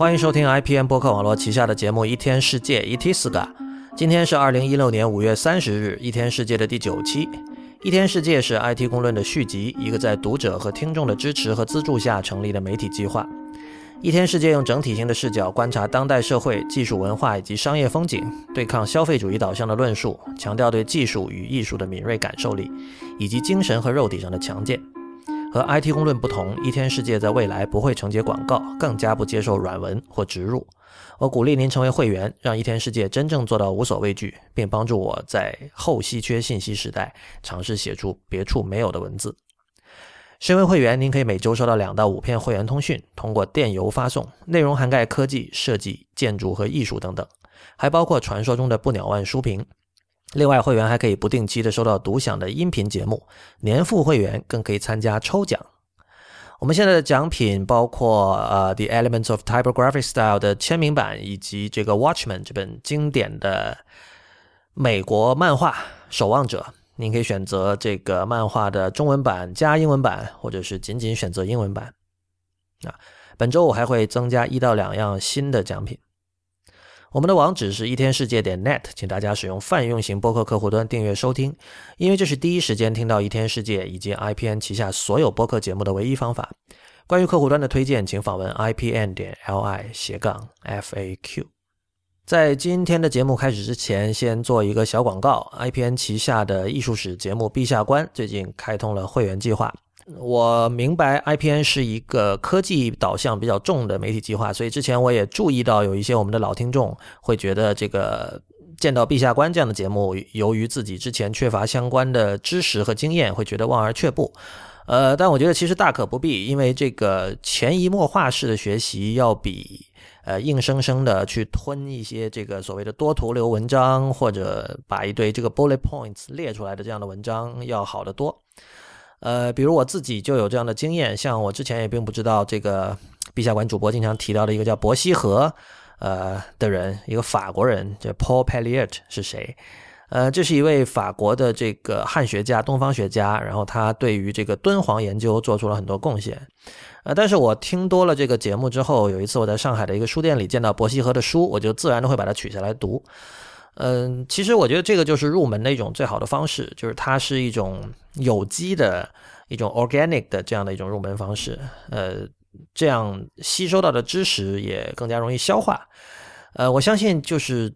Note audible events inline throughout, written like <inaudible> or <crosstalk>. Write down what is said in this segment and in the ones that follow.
欢迎收听 IPN 播客网络旗下的节目《一天世界》一 tsga 今天是二零一六年五月三十日，《一天世界》的第九期。《一天世界》是 IT 公论的续集，一个在读者和听众的支持和资助下成立的媒体计划。《一天世界》用整体性的视角观察当代社会、技术文化以及商业风景，对抗消费主义导向的论述，强调对技术与艺术的敏锐感受力，以及精神和肉体上的强健。和 IT 公论不同，一天世界在未来不会承接广告，更加不接受软文或植入。我鼓励您成为会员，让一天世界真正做到无所畏惧，并帮助我在后稀缺信息时代尝试写出别处没有的文字。身为会员，您可以每周收到两到五篇会员通讯，通过电邮发送，内容涵盖科技、设计、建筑和艺术等等，还包括传说中的不鸟万书评。另外，会员还可以不定期的收到独享的音频节目，年付会员更可以参加抽奖。我们现在的奖品包括呃《The Elements of Typographic Style》的签名版，以及这个《Watchman》这本经典的美国漫画《守望者》。您可以选择这个漫画的中文版加英文版，或者是仅仅选择英文版。啊，本周我还会增加一到两样新的奖品。我们的网址是一天世界点 net，请大家使用泛用型播客客户端订阅收听，因为这是第一时间听到一天世界以及 IPN 旗下所有播客节目的唯一方法。关于客户端的推荐，请访问 IPN 点 LI 斜杠 FAQ。在今天的节目开始之前，先做一个小广告：IPN 旗下的艺术史节目《陛下观》最近开通了会员计划。我明白 IPN 是一个科技导向比较重的媒体计划，所以之前我也注意到有一些我们的老听众会觉得这个见到《陛下官》这样的节目，由于自己之前缺乏相关的知识和经验，会觉得望而却步。呃，但我觉得其实大可不必，因为这个潜移默化式的学习要比呃硬生生的去吞一些这个所谓的多图流文章，或者把一堆这个 bullet points 列出来的这样的文章要好得多。呃，比如我自己就有这样的经验，像我之前也并不知道这个陛下馆主播经常提到的一个叫伯希和，呃的人，一个法国人，叫 Paul Pelliot 是谁？呃，这是一位法国的这个汉学家、东方学家，然后他对于这个敦煌研究做出了很多贡献。呃，但是我听多了这个节目之后，有一次我在上海的一个书店里见到伯希和的书，我就自然的会把它取下来读。嗯，其实我觉得这个就是入门的一种最好的方式，就是它是一种有机的一种 organic 的这样的一种入门方式。呃，这样吸收到的知识也更加容易消化。呃，我相信就是。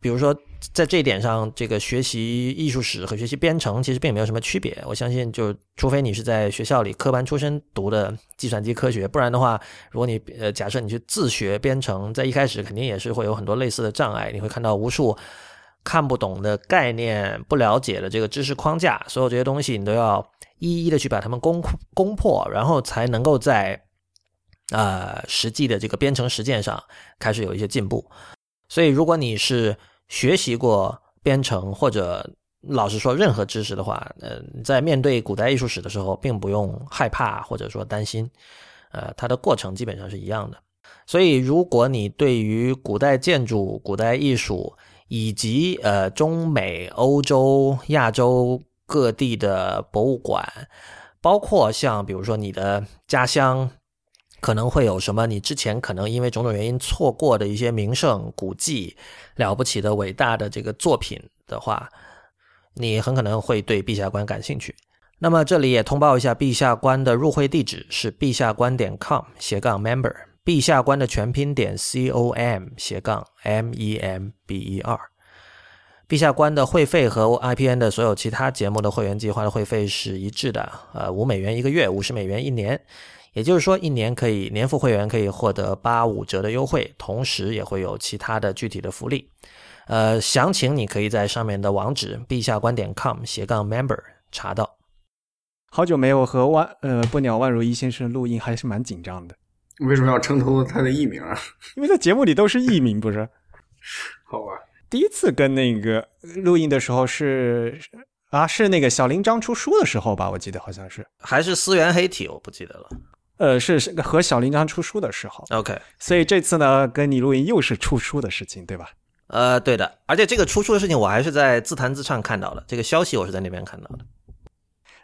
比如说，在这一点上，这个学习艺术史和学习编程其实并没有什么区别。我相信，就除非你是在学校里科班出身读的计算机科学，不然的话，如果你呃假设你去自学编程，在一开始肯定也是会有很多类似的障碍。你会看到无数看不懂的概念、不了解的这个知识框架，所有这些东西你都要一一的去把它们攻攻破，然后才能够在呃实际的这个编程实践上开始有一些进步。所以，如果你是学习过编程或者老实说任何知识的话，呃，在面对古代艺术史的时候，并不用害怕或者说担心，呃，它的过程基本上是一样的。所以，如果你对于古代建筑、古代艺术以及呃中美、欧洲、亚洲各地的博物馆，包括像比如说你的家乡。可能会有什么？你之前可能因为种种原因错过的一些名胜古迹、了不起的伟大的这个作品的话，你很可能会对陛下观感兴趣。那么这里也通报一下，陛下观的入会地址是陛下观点 com 斜杠 member，陛下观的全拼点 c o m 斜杠 m e m b e r。陛下观的会费和 IPN 的所有其他节目的会员计划的会费是一致的，呃，五美元一个月，五十美元一年。也就是说，一年可以年付会员可以获得八五折的优惠，同时也会有其他的具体的福利。呃，详情你可以在上面的网址陛下观点 com 斜杠 member 查到。好久没有和万呃不鸟万如一先生录音，还是蛮紧张的。为什么要称呼他的艺名啊？因为在节目里都是艺名，不是？<laughs> 好吧。第一次跟那个录音的时候是啊，是那个小林章出书的时候吧？我记得好像是，还是思源黑体，我不记得了。呃，是是和小林刚出书的时候，OK，所以这次呢，跟你录音又是出书的事情，对吧？呃，对的，而且这个出书的事情，我还是在自弹自唱看到的，这个消息我是在那边看到的。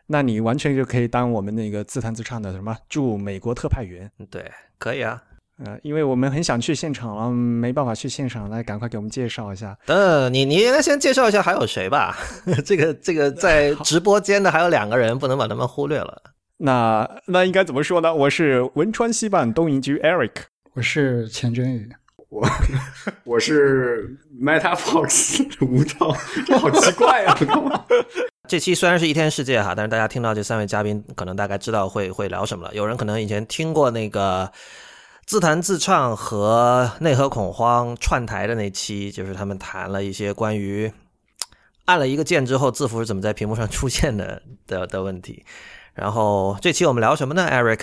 那你完全就可以当我们那个自弹自唱的什么驻美国特派员，对，可以啊。呃，因为我们很想去现场了，没办法去现场，来赶快给我们介绍一下。呃，你你应该先介绍一下还有谁吧？<laughs> 这个这个在直播间的还有两个人，不能把他们忽略了。那那应该怎么说呢？我是汶川西半东营居 Eric，我是钱真宇，我我是 Meta Fox <laughs> 吴涛，这好奇怪啊！这期虽然是一天世界哈，但是大家听到这三位嘉宾，可能大概知道会会聊什么了。有人可能以前听过那个自弹自唱和内核恐慌串台的那期，就是他们谈了一些关于按了一个键之后字符是怎么在屏幕上出现的的的问题。然后这期我们聊什么呢，Eric？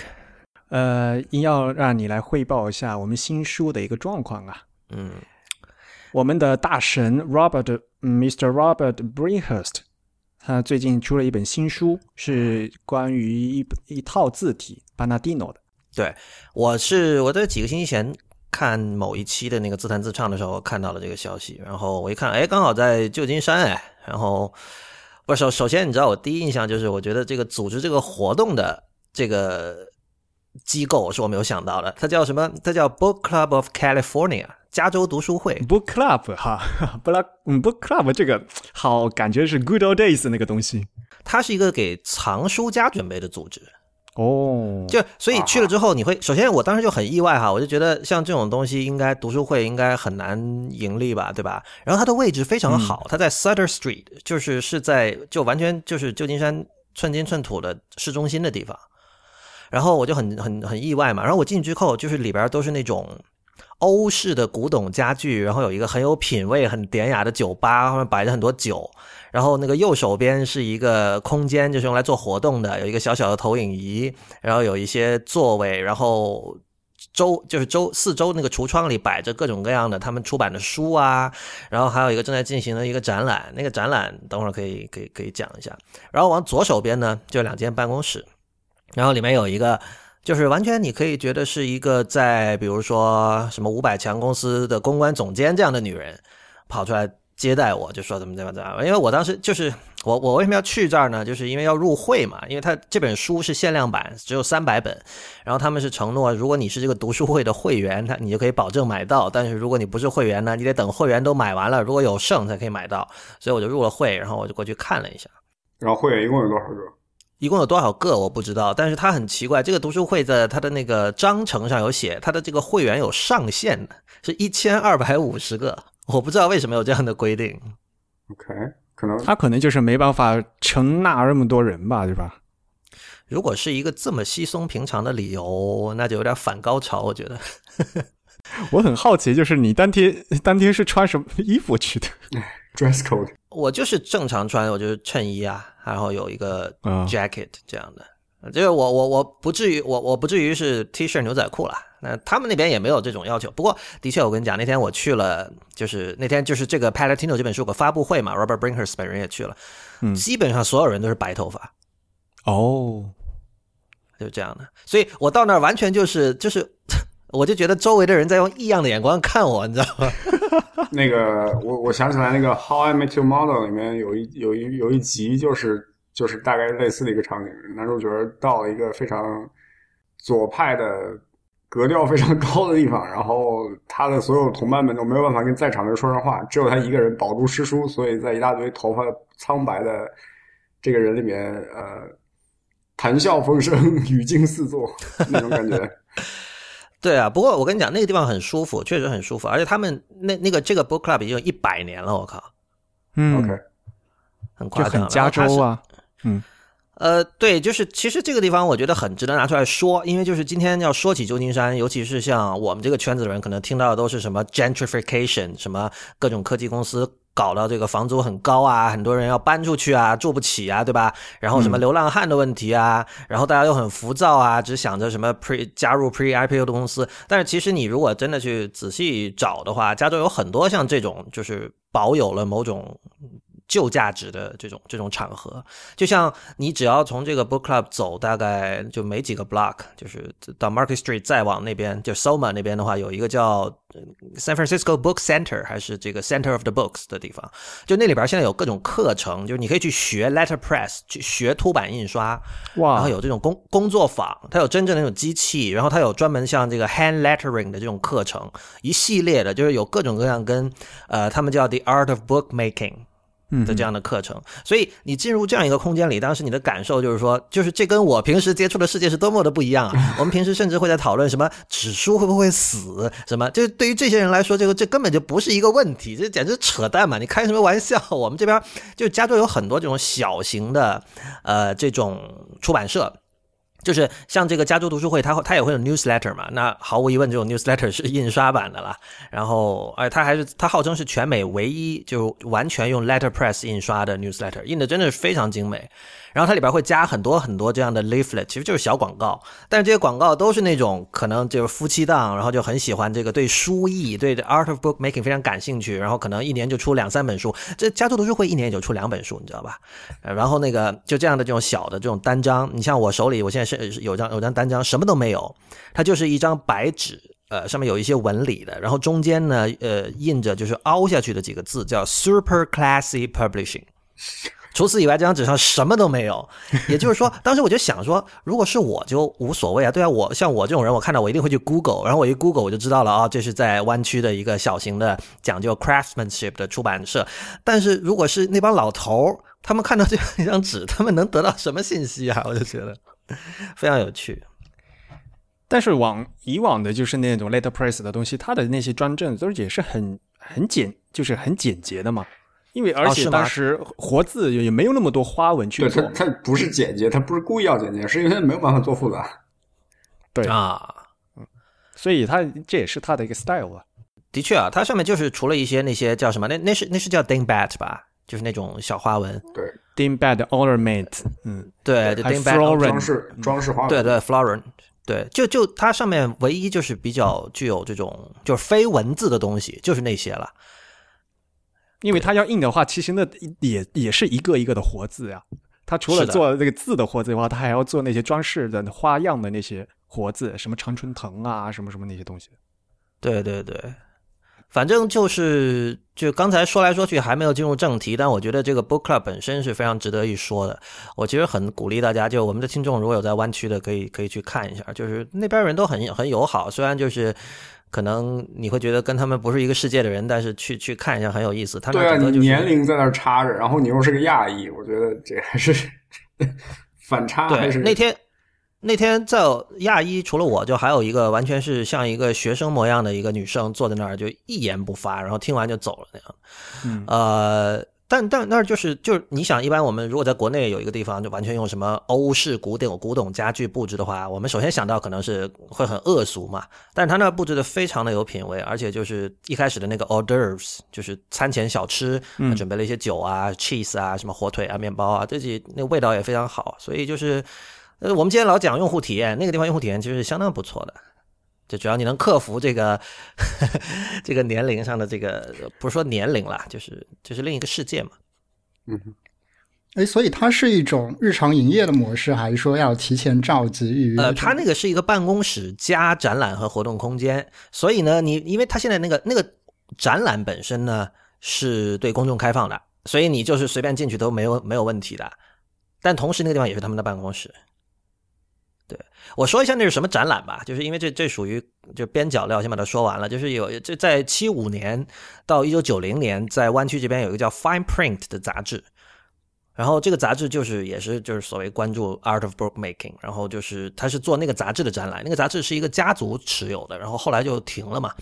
呃，要让你来汇报一下我们新书的一个状况啊。嗯，我们的大神 Robert Mr. Robert Brinkhurst，他最近出了一本新书，是关于一一套字体 Banadino 的。对，我是我在几个星期前看某一期的那个自弹自唱的时候看到了这个消息，然后我一看，哎，刚好在旧金山，哎，然后不首首先你知道我第一印象就是，我觉得这个组织这个活动的这个机构是我没有想到的，它叫什么？它叫 Book Club of California，加州读书会。Book Club 哈，不拉，嗯，Book Club 这个好，感觉是 Good Old Days 那个东西它是一个给藏书家准备的组织。哦。就所以去了之后，你会首先我当时就很意外哈，我就觉得像这种东西，应该读书会应该很难盈利吧，对吧？然后它的位置非常好，它在 Sutter Street，就是是在就完全就是旧金山寸金寸土的市中心的地方。然后我就很很很意外嘛，然后我进去之后，就是里边都是那种欧式的古董家具，然后有一个很有品味、很典雅的酒吧，后面摆着很多酒。然后那个右手边是一个空间，就是用来做活动的，有一个小小的投影仪，然后有一些座位，然后周就是周四周那个橱窗里摆着各种各样的他们出版的书啊，然后还有一个正在进行的一个展览，那个展览等会儿可以可以可以讲一下。然后往左手边呢，就两间办公室，然后里面有一个。就是完全你可以觉得是一个在比如说什么五百强公司的公关总监这样的女人跑出来接待我，就说怎么怎么怎么，因为我当时就是我我为什么要去这儿呢？就是因为要入会嘛，因为他这本书是限量版，只有三百本，然后他们是承诺，如果你是这个读书会的会员，他你就可以保证买到，但是如果你不是会员呢，你得等会员都买完了，如果有剩才可以买到，所以我就入了会，然后我就过去看了一下。然后会员一共有多少个？一共有多少个我不知道，但是它很奇怪，这个读书会的它的那个章程上有写，它的这个会员有上限的，是一千二百五十个，我不知道为什么有这样的规定。OK，可能他可能就是没办法承纳那么多人吧，对吧？如果是一个这么稀松平常的理由，那就有点反高潮，我觉得。<laughs> 我很好奇，就是你当天当天是穿什么衣服去的？<laughs> dress code 我就是正常穿，我就是衬衣啊，然后有一个啊 jacket 这样的。就是我我我不至于我我不至于是 T 恤牛仔裤啦。那他们那边也没有这种要求。不过的确，我跟你讲，那天我去了，就是那天就是这个 Palatino 这本书有个发布会嘛，Robert Brinkhurst 本人也去了，嗯基本上所有人都是白头发，哦，就这样的。所以我到那儿完全就是就是，我就觉得周围的人在用异样的眼光看我，你知道吗？<laughs> 那个，我我想起来，那个《How I Met Your Mother》里面有一有一有一集，就是就是大概类似的一个场景，男主角到了一个非常左派的格调非常高的地方，然后他的所有同伴们都没有办法跟在场的人说上话，只有他一个人饱读诗书，所以在一大堆头发苍白的这个人里面，呃，谈笑风生，语惊四座那种感觉。<laughs> 对啊，不过我跟你讲，那个地方很舒服，确实很舒服，而且他们那那个这个 book club 已经有一百年了，我靠，嗯。OK，很夸张。就很加州啊，嗯。呃，对，就是其实这个地方我觉得很值得拿出来说，因为就是今天要说起旧金山，尤其是像我们这个圈子的人，可能听到的都是什么 gentrification，什么各种科技公司搞到这个房租很高啊，很多人要搬出去啊，住不起啊，对吧？然后什么流浪汉的问题啊，然后大家又很浮躁啊，只想着什么 pre 加入 pre IPO 的公司，但是其实你如果真的去仔细找的话，加州有很多像这种就是保有了某种旧价值的这种这种场合。就像你只要从这个 book club 走，大概就没几个 block，就是到 Market Street 再往那边，就 Soma 那边的话，有一个叫 San Francisco Book Center 还是这个 Center of the Books 的地方，就那里边现在有各种课程，就是你可以去学 letterpress，去学凸版印刷，哇然后有这种工工作坊，它有真正的那种机器，然后它有专门像这个 hand lettering 的这种课程，一系列的，就是有各种各样跟呃，他们叫 the art of book making。的这样的课程，所以你进入这样一个空间里，当时你的感受就是说，就是这跟我平时接触的世界是多么的不一样啊！<laughs> 我们平时甚至会在讨论什么纸书会不会死，什么，就是对于这些人来说，这个这根本就不是一个问题，这简直扯淡嘛！你开什么玩笑？我们这边就加州有很多这种小型的，呃，这种出版社。就是像这个加州读书会，它它也会有 newsletter 嘛？那毫无疑问，这种 newsletter 是印刷版的啦。然后，哎，它还是它号称是全美唯一就完全用 letterpress 印刷的 newsletter，印的真的是非常精美。然后它里边会加很多很多这样的 leaflet，其实就是小广告，但是这些广告都是那种可能就是夫妻档，然后就很喜欢这个对书艺、对 art of book making 非常感兴趣，然后可能一年就出两三本书。这加州读书会一年也就出两本书，你知道吧？然后那个就这样的这种小的这种单张，你像我手里，我现在是有张有张单张，什么都没有，它就是一张白纸。呃，上面有一些纹理的，然后中间呢，呃，印着就是凹下去的几个字，叫 Super Classy Publishing。除此以外，这张纸上什么都没有。也就是说，当时我就想说，如果是我就无所谓啊。对啊，我像我这种人，我看到我一定会去 Google，然后我一 Google 我就知道了啊、这是在湾区的一个小型的讲究 craftsmanship 的出版社。但是如果是那帮老头儿，他们看到这样一张纸，他们能得到什么信息啊？我就觉得非常有趣。但是往以往的就是那种 letterpress 的东西，它的那些专政都是也是很很简，就是很简洁的嘛。因为而且当时活字也没有那么多花纹去对做它，它不是简洁，它不是故意要简洁，是因为它没有办法做复杂。对啊，所以它这也是它的一个 style 啊。的确啊，它上面就是除了一些那些叫什么，那那是那是叫 dingbat 吧，就是那种小花纹。对，Dingbat ornament，嗯，对，dingbat 装饰装饰花纹。对对，florin，对，就就它上面唯一就是比较具有这种就是非文字的东西，就是那些了。因为它要印的话，其实那也也是一个一个的活字呀。它除了做这个字的活字的话，它还要做那些装饰的花样的那些活字，什么常春藤啊，什么什么那些东西。对对对，反正就是就刚才说来说去还没有进入正题，但我觉得这个 book club 本身是非常值得一说的。我其实很鼓励大家，就我们的听众如果有在湾区的，可以可以去看一下，就是那边人都很很友好，虽然就是。可能你会觉得跟他们不是一个世界的人，但是去去看一下很有意思。他那对年龄在那儿插着，然后你又是个亚裔，我觉得这还是 <laughs> 反差还对，是那天那天在亚裔除了我就还有一个完全是像一个学生模样的一个女生坐在那儿就一言不发，然后听完就走了那样。嗯，呃，但但那儿就是就是你想，一般我们如果在国内有一个地方就完全用什么欧式古典古董家具布置的话，我们首先想到可能是会很恶俗嘛。但是他那儿布置的非常的有品味，而且就是一开始的那个 hors d'oeuvres，就是餐前小吃，他准备了一些酒啊、cheese 啊、什么火腿啊、面包啊，这些那味道也非常好，所以就是。呃，我们今天老讲用户体验，那个地方用户体验其实是相当不错的。就只要你能克服这个 <laughs> 这个年龄上的这个，不是说年龄啦，就是就是另一个世界嘛。嗯哼，哎，所以它是一种日常营业的模式，还是说要提前召集预约？呃，它那个是一个办公室加展览和活动空间，所以呢，你因为它现在那个那个展览本身呢是对公众开放的，所以你就是随便进去都没有没有问题的。但同时那个地方也是他们的办公室。我说一下那是什么展览吧，就是因为这这属于就边角料，先把它说完了。就是有这在七五年到一九九零年，在湾区这边有一个叫 Fine Print 的杂志，然后这个杂志就是也是就是所谓关注 art of bookmaking，然后就是他是做那个杂志的展览，那个杂志是一个家族持有的，然后后来就停了嘛，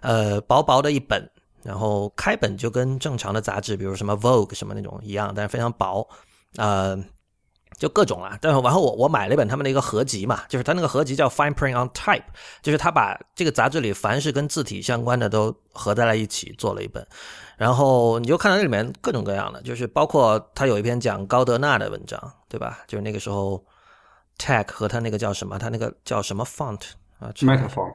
呃，薄薄的一本，然后开本就跟正常的杂志，比如什么 Vogue 什么那种一样，但是非常薄，呃。就各种啊，但是然后我我买了一本他们的一个合集嘛，就是他那个合集叫 Fine Print on Type，就是他把这个杂志里凡是跟字体相关的都合在了一起做了一本，然后你就看到那里面各种各样的，就是包括他有一篇讲高德纳的文章，对吧？就是那个时候 Tech 和他那个叫什么，他那个叫什么 font 啊 metaphor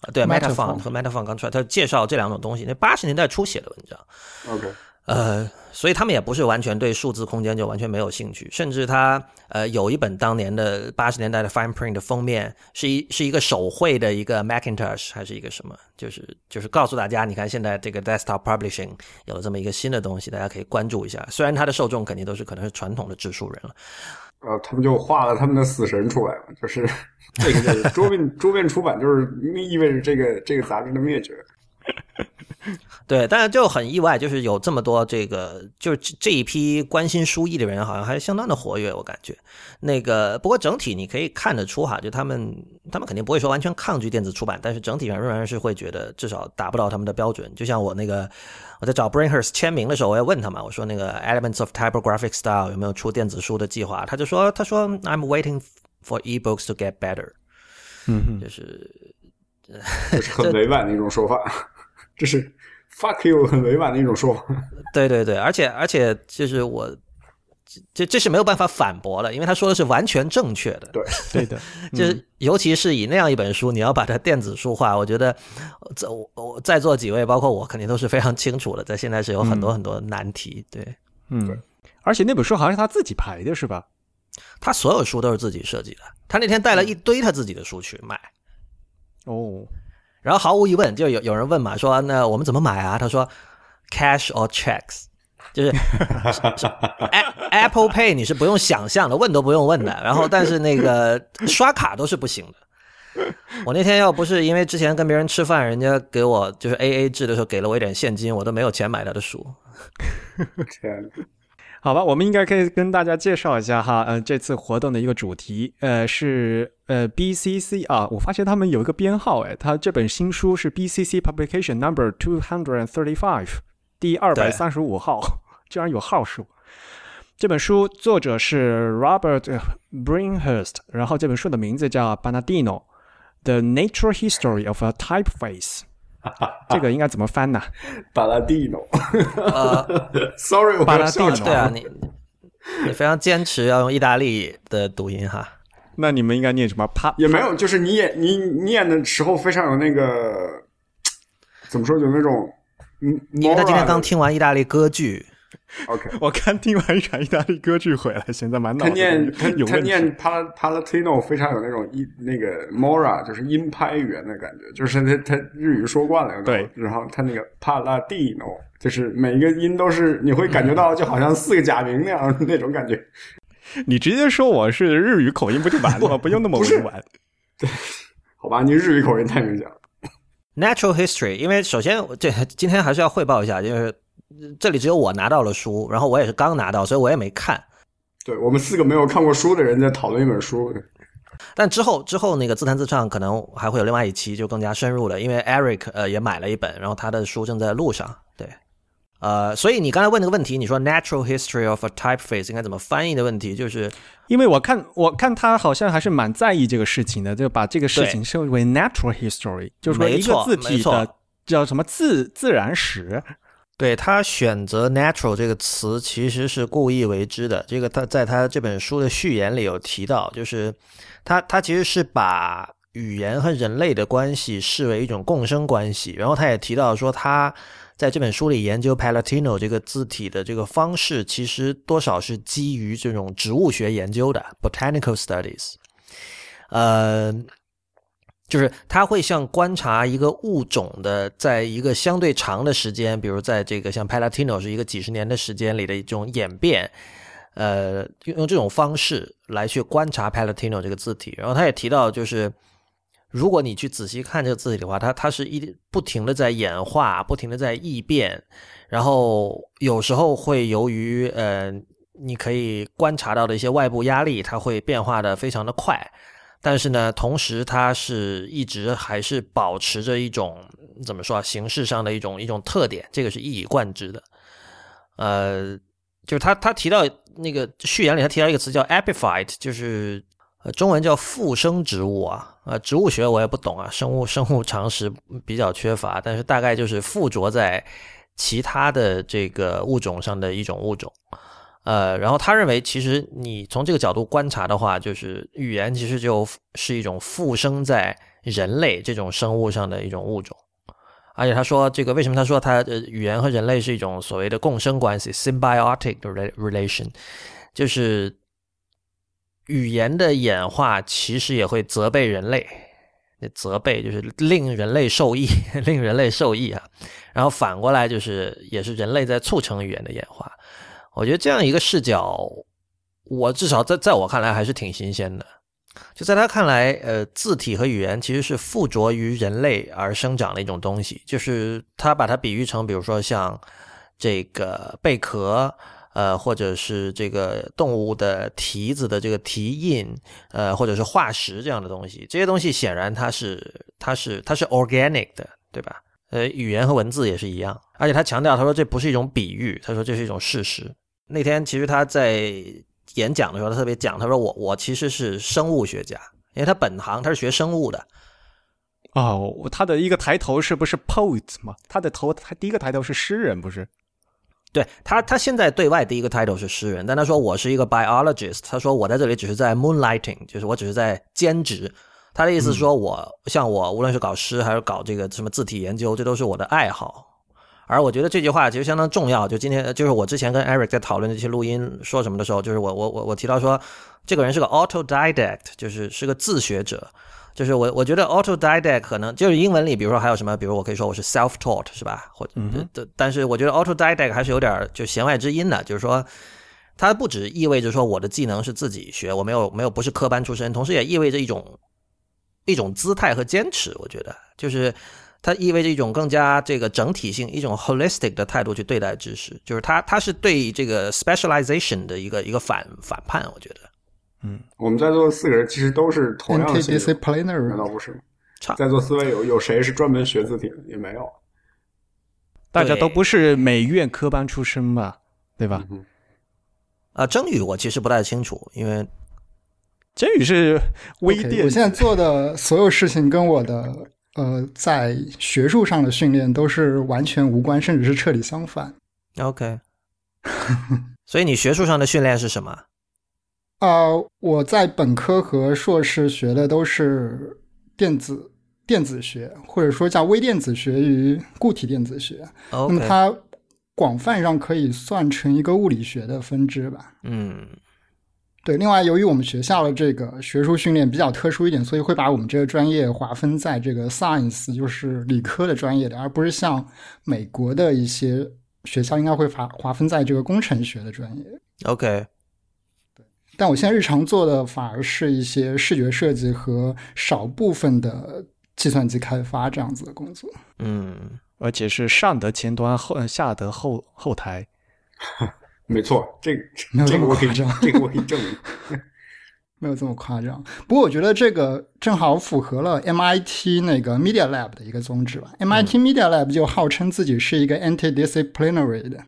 啊，对 Metafont Metafont 和 Metafont 刚出来，他介绍这两种东西，那八十年代初写的文章。OK，呃，所以他们也不是完全对数字空间就完全没有兴趣，甚至他呃有一本当年的八十年代的 Fine Print 的封面是一是一个手绘的一个 Macintosh 还是一个什么，就是就是告诉大家，你看现在这个 Desktop Publishing 有了这么一个新的东西，大家可以关注一下。虽然它的受众肯定都是可能是传统的制书人了，呃，他们就画了他们的死神出来了，就是 <laughs> 这个就是桌面桌面出版，就是意味着这个这个杂志的灭绝。<laughs> 对，但是就很意外，就是有这么多这个，就是这一批关心书艺的人，好像还是相当的活跃，我感觉。那个不过整体你可以看得出哈，就他们他们肯定不会说完全抗拒电子出版，但是整体上仍然是会觉得至少达不到他们的标准。就像我那个我在找 Bringhurst 签名的时候，我也问他嘛，我说那个 Elements of Typographic Style 有没有出电子书的计划？他就说他说 I'm waiting for ebooks to get better。嗯，就是很委婉的一种说法，<laughs> 这是 fuck you 很委婉的一种说法。<laughs> 对对对，而且而且就是我这这是没有办法反驳的，因为他说的是完全正确的。对对的，<laughs> 就是尤其是以那样一本书，你要把它电子书化，我觉得在我我在座几位，包括我，肯定都是非常清楚的。在现在是有很多很多难题，对嗯，而且那本书好像是他自己排的，是吧？他所有书都是自己设计的。他那天带了一堆他自己的书去卖，哦，然后毫无疑问，就有有人问嘛，说那我们怎么买啊？他说 cash or checks，就是 A- Apple Pay 你是不用想象的，问都不用问的。然后但是那个刷卡都是不行的。我那天要不是因为之前跟别人吃饭，人家给我就是 A A 制的时候给了我一点现金，我都没有钱买他的书。<laughs> 天，好吧，我们应该可以跟大家介绍一下哈，呃，这次活动的一个主题，呃，是呃 BCC 啊，我发现他们有一个编号，哎，他这本新书是 BCC Publication Number Two Hundred Thirty Five，第二百三十五号，居然有号数。这本书作者是 Robert Bringhurst，然后这本书的名字叫 Banadino。The Natural History of a Typeface，<laughs> 这个应该怎么翻呢？巴拉蒂诺呃，，<laughs> sorry，我巴拉蒂诺要笑场对啊，你你非常坚持要用意大利的读音哈。那你们应该念什么？帕也没有，就是你演你念的时候非常有那个怎么说，有那种嗯，因为他今天刚听完意大利歌剧，OK，<laughs> 我刚听完一场意大利歌剧回来，现在满脑他念他。念 Pal Palatino 非常有那种音那个 Mora 就是音拍语言的感觉，就是他他日语说惯了，对然后他那个 palatino 就是每一个音都是你会感觉到就好像四个假名那样那种感觉。你直接说我是日语口音不就完了吗？<laughs> 不用那么委婉。<laughs> 好吧，你日语口音太明显了。Natural History，因为首先我这今天还是要汇报一下，就是这里只有我拿到了书，然后我也是刚拿到，所以我也没看。对我们四个没有看过书的人在讨论一本书，但之后之后那个自弹自唱可能还会有另外一期，就更加深入了，因为 Eric 呃也买了一本，然后他的书正在路上。对，呃，所以你刚才问那个问题，你说 Natural History of a Typeface 应该怎么翻译的问题，就是因为我看我看他好像还是蛮在意这个事情的，就把这个事情称为 natural history，就是说一个字体的叫什么自自然史。对他选择 natural 这个词其实是故意为之的。这个他在他这本书的序言里有提到，就是他他其实是把语言和人类的关系视为一种共生关系。然后他也提到说，他在这本书里研究 Palatino 这个字体的这个方式，其实多少是基于这种植物学研究的 botanical studies。呃，就是他会像观察一个物种的，在一个相对长的时间，比如在这个像 Palatino 是一个几十年的时间里的一种演变，呃，用用这种方式来去观察 Palatino 这个字体。然后他也提到，就是如果你去仔细看这个字体的话，它它是一不停的在演化，不停的在异变，然后有时候会由于呃你可以观察到的一些外部压力，它会变化的非常的快。但是呢，同时它是一直还是保持着一种怎么说啊，形式上的一种一种特点，这个是一以贯之的。呃，就是他他提到那个序言里，他提到一个词叫 epiphyte，就是中文叫附生植物啊，呃植物学我也不懂啊，生物生物常识比较缺乏，但是大概就是附着在其他的这个物种上的一种物种。呃，然后他认为，其实你从这个角度观察的话，就是语言其实就是一种附生在人类这种生物上的一种物种，而且他说这个为什么他说他呃语言和人类是一种所谓的共生关系 （symbiotic relation），就是语言的演化其实也会责备人类，责备就是令人类受益，<laughs> 令人类受益啊。然后反过来就是也是人类在促成语言的演化。我觉得这样一个视角，我至少在在我看来还是挺新鲜的。就在他看来，呃，字体和语言其实是附着于人类而生长的一种东西。就是他把它比喻成，比如说像这个贝壳，呃，或者是这个动物的蹄子的这个蹄印，呃，或者是化石这样的东西。这些东西显然它是它是它是 organic 的，对吧？呃，语言和文字也是一样。而且他强调，他说这不是一种比喻，他说这是一种事实。那天其实他在。演讲的时候，他特别讲，他说我我其实是生物学家，因为他本行他是学生物的。哦，他的一个抬头是不是 poet 嘛？他的头他第一个抬头是诗人，不是？对他，他现在对外第一个 title 是诗人，但他说我是一个 biologist，他说我在这里只是在 moonlighting，就是我只是在兼职。他的意思是说我像我无论是搞诗还是搞这个什么字体研究，这都是我的爱好。而我觉得这句话其实相当重要。就今天，就是我之前跟 Eric 在讨论这些录音说什么的时候，就是我我我我提到说，这个人是个 autodidact，就是是个自学者。就是我我觉得 autodidact 可能就是英文里，比如说还有什么，比如我可以说我是 self-taught，是吧？或者，但是我觉得 autodidact 还是有点就弦外之音的，就是说它不只意味着说我的技能是自己学，我没有没有不是科班出身，同时也意味着一种一种姿态和坚持。我觉得就是。它意味着一种更加这个整体性、一种 holistic 的态度去对待知识，就是它它是对这个 specialization 的一个一个反反叛。我觉得，嗯，我们在座的四个人其实都是同样的难道不是吗？在座四位有有谁是专门学字体的？也没有，大家都不是美院科班出身吧？对吧？啊，真宇我其实不太清楚，因为真宇是微电，我现在做的所有事情跟我的。呃，在学术上的训练都是完全无关，甚至是彻底相反。OK，所以你学术上的训练是什么？呃，我在本科和硕士学的都是电子电子学，或者说叫微电子学与固体电子学。那么它广泛上可以算成一个物理学的分支吧？嗯。对，另外，由于我们学校的这个学术训练比较特殊一点，所以会把我们这个专业划分在这个 science，就是理科的专业的，而不是像美国的一些学校应该会划划分在这个工程学的专业。OK，对，但我现在日常做的反而是一些视觉设计和少部分的计算机开发这样子的工作。嗯，而且是上得前端后下得后后台。<laughs> 没错，这个没有这么夸张，这个我可以证明，<laughs> 没有这么夸张。不过我觉得这个正好符合了 MIT 那个 Media Lab 的一个宗旨吧。MIT Media Lab 就号称自己是一个 anti-disciplinary 的，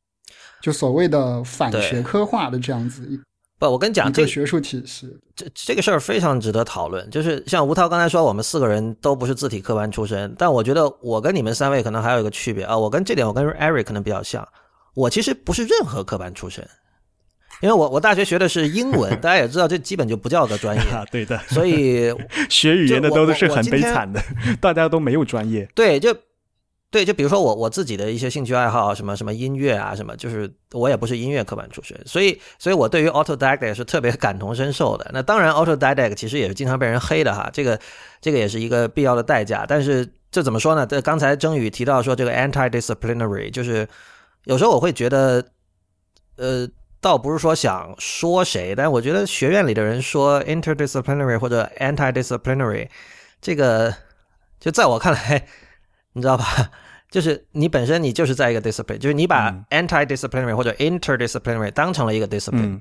就所谓的反学科化的这样子。不，我跟你讲，这个学术体系，这这个事儿非常值得讨论。就是像吴涛刚才说，我们四个人都不是字体科班出身，但我觉得我跟你们三位可能还有一个区别啊。我跟这点，我跟 Eric 可能比较像。我其实不是任何科班出身，因为我我大学学的是英文，<laughs> 大家也知道这基本就不叫个专业。对的，所以学语言的都是很悲惨的，大家都没有专业。对，就对，就比如说我我自己的一些兴趣爱好，什么什么音乐啊，什么就是我也不是音乐科班出身，所以所以我对于 autodidact 是特别感同身受的。那当然，autodidact 其实也是经常被人黑的哈，这个这个也是一个必要的代价。但是这怎么说呢？这刚才曾宇提到说这个 anti-disciplinary 就是。有时候我会觉得，呃，倒不是说想说谁，但我觉得学院里的人说 interdisciplinary 或者 antidisciplinary，这个就在我看来，你知道吧？<laughs> 就是你本身你就是在一个 discipline，就是你把 antidisciplinary 或者 interdisciplinary 当成了一个 discipline。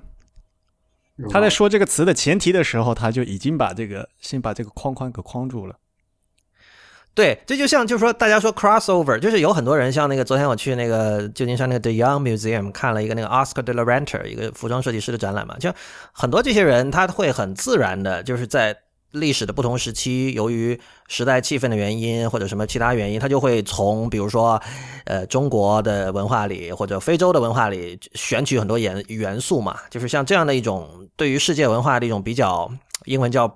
他在说这个词的前提的时候，他就已经把这个先把这个框框给框住了。对，这就像就是说，大家说 crossover，就是有很多人像那个昨天我去那个旧金山那个 The Young Museum 看了一个那个 Oscar de la Renta 一个服装设计师的展览嘛，就很多这些人他会很自然的，就是在历史的不同时期，由于时代气氛的原因或者什么其他原因，他就会从比如说呃中国的文化里或者非洲的文化里选取很多元元素嘛，就是像这样的一种对于世界文化的一种比较，英文叫。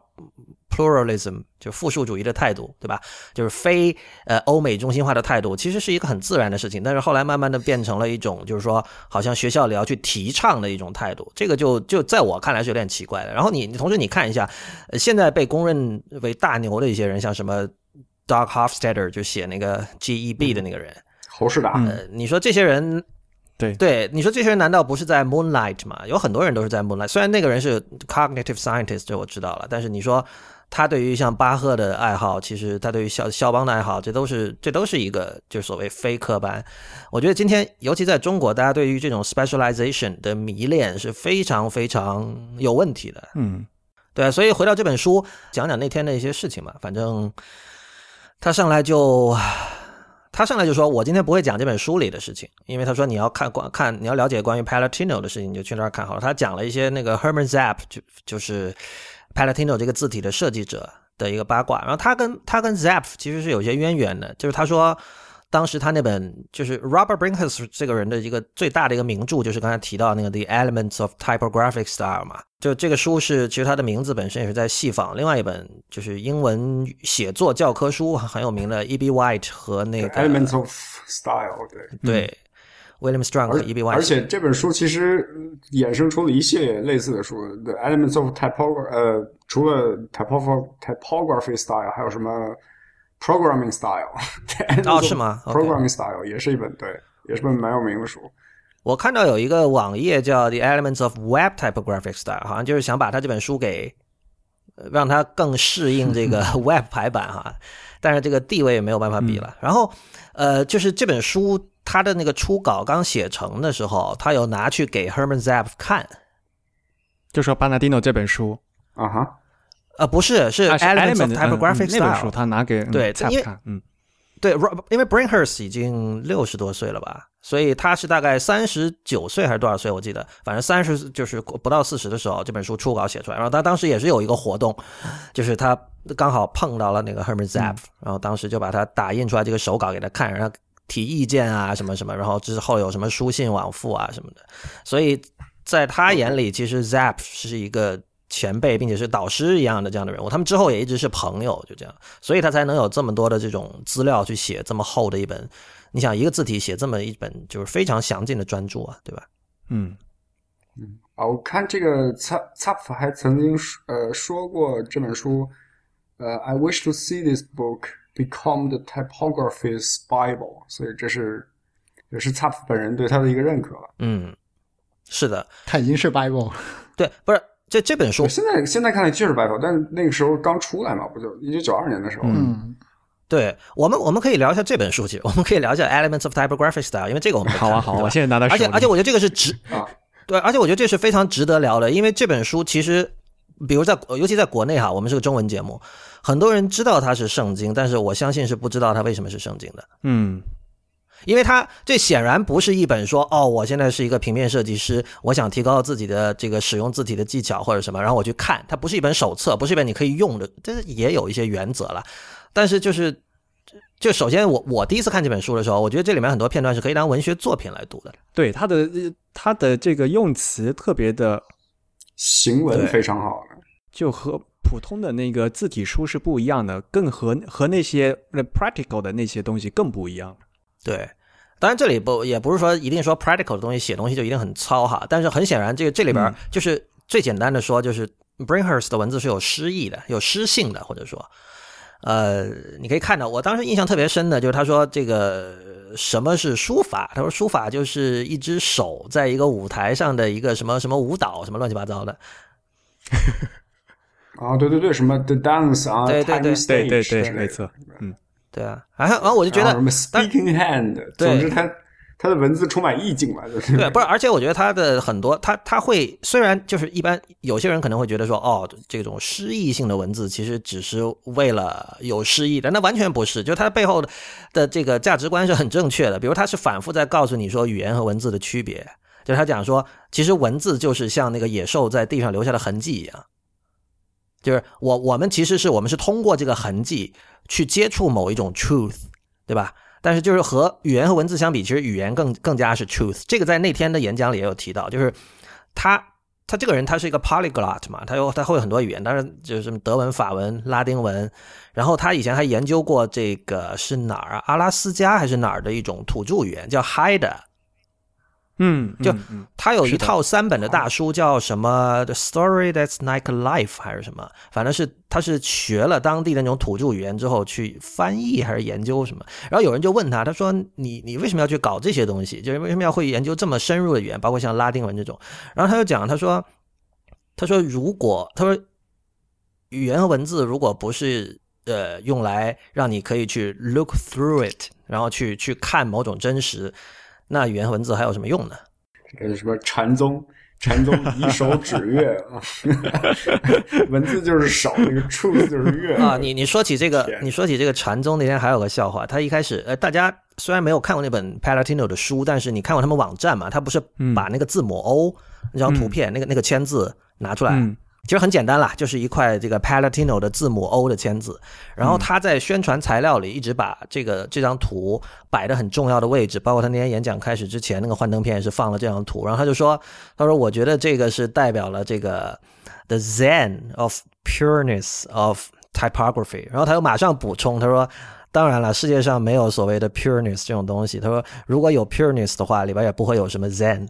pluralism，就复数主义的态度，对吧？就是非呃欧美中心化的态度，其实是一个很自然的事情。但是后来慢慢的变成了一种，就是说好像学校里要去提倡的一种态度，这个就就在我看来是有点奇怪的。然后你你同时你看一下，现在被公认为大牛的一些人，像什么 Doug Hofstadter 就写那个 GEB 的那个人，侯世达，呃，你说这些人。对对，你说这些人难道不是在 Moonlight 吗？有很多人都是在 Moonlight，虽然那个人是 cognitive scientist，这我知道了，但是你说他对于像巴赫的爱好，其实他对于肖肖邦的爱好，这都是这都是一个就是所谓非科班。我觉得今天尤其在中国，大家对于这种 specialization 的迷恋是非常非常有问题的。嗯，对，所以回到这本书，讲讲那天的一些事情吧。反正他上来就。他上来就说：“我今天不会讲这本书里的事情，因为他说你要看关看你要了解关于 Palatino 的事情，你就去那儿看好了。”他讲了一些那个 Herman Zapp 就就是 Palatino 这个字体的设计者的一个八卦。然后他跟他跟 Zapp 其实是有些渊源的，就是他说。当时他那本就是 Robert Brinkhus 这个人的一个最大的一个名著，就是刚才提到那个 The Elements of Typographic Style 嘛。就这个书是其实它的名字本身也是在戏仿另外一本就是英文写作教科书很有名的 E.B. White 和那个 Elements of Style 对对 William Strunk 和 E.B. White。而且这本书其实衍生出了一系列类似的书，The Elements of Typography 呃，除了 Typography Typography Style 还有什么？Programming Style，哦，是吗？Programming Style 也是一本对，也是本蛮有名的书。我看到有一个网页叫 The Elements of Web Typographic Style，好像就是想把他这本书给让它更适应这个 Web 排版哈，但是这个地位也没有办法比了。然后，呃，就是这本书它的那个初稿刚写成的时候，他有拿去给 Herman Zapp 看，就说巴纳蒂诺这本书啊哈。呃，不是，是 Elements of Typographic Style。那本书他拿给对，因为嗯，对，因为 Brinkhurst 已经六十多岁了吧，所以他是大概三十九岁还是多少岁？我记得，反正三十就是不到四十的时候，这本书初稿写出来。然后他当时也是有一个活动，就是他刚好碰到了那个 Herman Zapp，然后当时就把他打印出来这个手稿给他看，然后提意见啊什么什么，然后之后有什么书信往复啊什么的。所以在他眼里，其实 Zapp 是一个。前辈，并且是导师一样的这样的人物，他们之后也一直是朋友，就这样，所以他才能有这么多的这种资料去写这么厚的一本。你想一个字体写这么一本，就是非常详尽的专著啊，对吧？嗯嗯啊，我看这个 Zap 还曾经呃说过这本书，呃，I wish to see this book become the typography's Bible，所以这是也是擦普本人对他的一个认可了。嗯，是的，他已经是 Bible，对，不是。这这本书现在现在看来就是 Bible，，但是那个时候刚出来嘛，不就一九九二年的时候？嗯，对我们我们可以聊一下这本书，其实我们可以聊一下 Elements of Typographic Style，因为这个我们好啊好啊，我现在拿到而且而且我觉得这个是值啊，对，而且我觉得这是非常值得聊的，因为这本书其实，比如在尤其在国内哈，我们是个中文节目，很多人知道它是圣经，但是我相信是不知道它为什么是圣经的。嗯。因为它这显然不是一本说哦，我现在是一个平面设计师，我想提高自己的这个使用字体的技巧或者什么，然后我去看，它不是一本手册，不是一本你可以用的，这也有一些原则了。但是就是，就首先我我第一次看这本书的时候，我觉得这里面很多片段是可以当文学作品来读的。对它的它的这个用词特别的行文非常好，就和普通的那个字体书是不一样的，更和和那些 practical 的那些东西更不一样。对，当然这里不也不是说一定说 practical 的东西写东西就一定很糙哈，但是很显然这个这里边就是最简单的说，就是 Brinkhurst 的文字是有诗意的，有诗性的，或者说，呃，你可以看到，我当时印象特别深的就是他说这个什么是书法，他说书法就是一只手在一个舞台上的一个什么什么舞蹈，什么乱七八糟的。<laughs> 啊，对对对，什么 the dance 啊，对对对对对对，没错，嗯。对啊，然后然后我就觉得什么 speaking hand，总之他他的文字充满意境嘛，就是对，不是，而且我觉得他的很多，他他会虽然就是一般有些人可能会觉得说，哦，这种诗意性的文字其实只是为了有诗意的，那完全不是，就他背后的的这个价值观是很正确的。比如他是反复在告诉你说语言和文字的区别，就是他讲说，其实文字就是像那个野兽在地上留下的痕迹一样，就是我我们其实是我们是通过这个痕迹。去接触某一种 truth，对吧？但是就是和语言和文字相比，其实语言更更加是 truth。这个在那天的演讲里也有提到，就是他他这个人他是一个 polyglot 嘛，他有他会很多语言，当然就是德文、法文、拉丁文。然后他以前还研究过这个是哪儿啊？阿拉斯加还是哪儿的一种土著语言叫 Haida。嗯，就他有一套三本的大书，叫什么《The Story That's Like Life》还是什么，反正是他是学了当地的那种土著语言之后去翻译还是研究什么。然后有人就问他，他说你你为什么要去搞这些东西？就是为什么要会研究这么深入的语言，包括像拉丁文这种？然后他就讲，他说他说如果他说语言和文字如果不是呃用来让你可以去 look through it，然后去去看某种真实，那语言文字还有什么用呢？这个什么禅宗，禅宗以手指月啊，<laughs> 文字就是手，那个 truth 就是月啊，你你说起这个，你说起这个禅宗那天还有个笑话，他一开始呃，大家虽然没有看过那本 Palatino 的书，但是你看过他们网站嘛？他不是把那个字母 O 那张图片、那个那个签字拿出来，嗯其实很简单啦，就是一块这个 Palatino 的字母 O 的签字，然后他在宣传材料里一直把这个这张图摆的很重要的位置，包括他那天演讲开始之前那个幻灯片也是放了这张图，然后他就说，他说我觉得这个是代表了这个 the Zen of pureness of typography，然后他又马上补充，他说。当然了，世界上没有所谓的 pureness 这种东西。他说，如果有 pureness 的话，里边也不会有什么 Zen。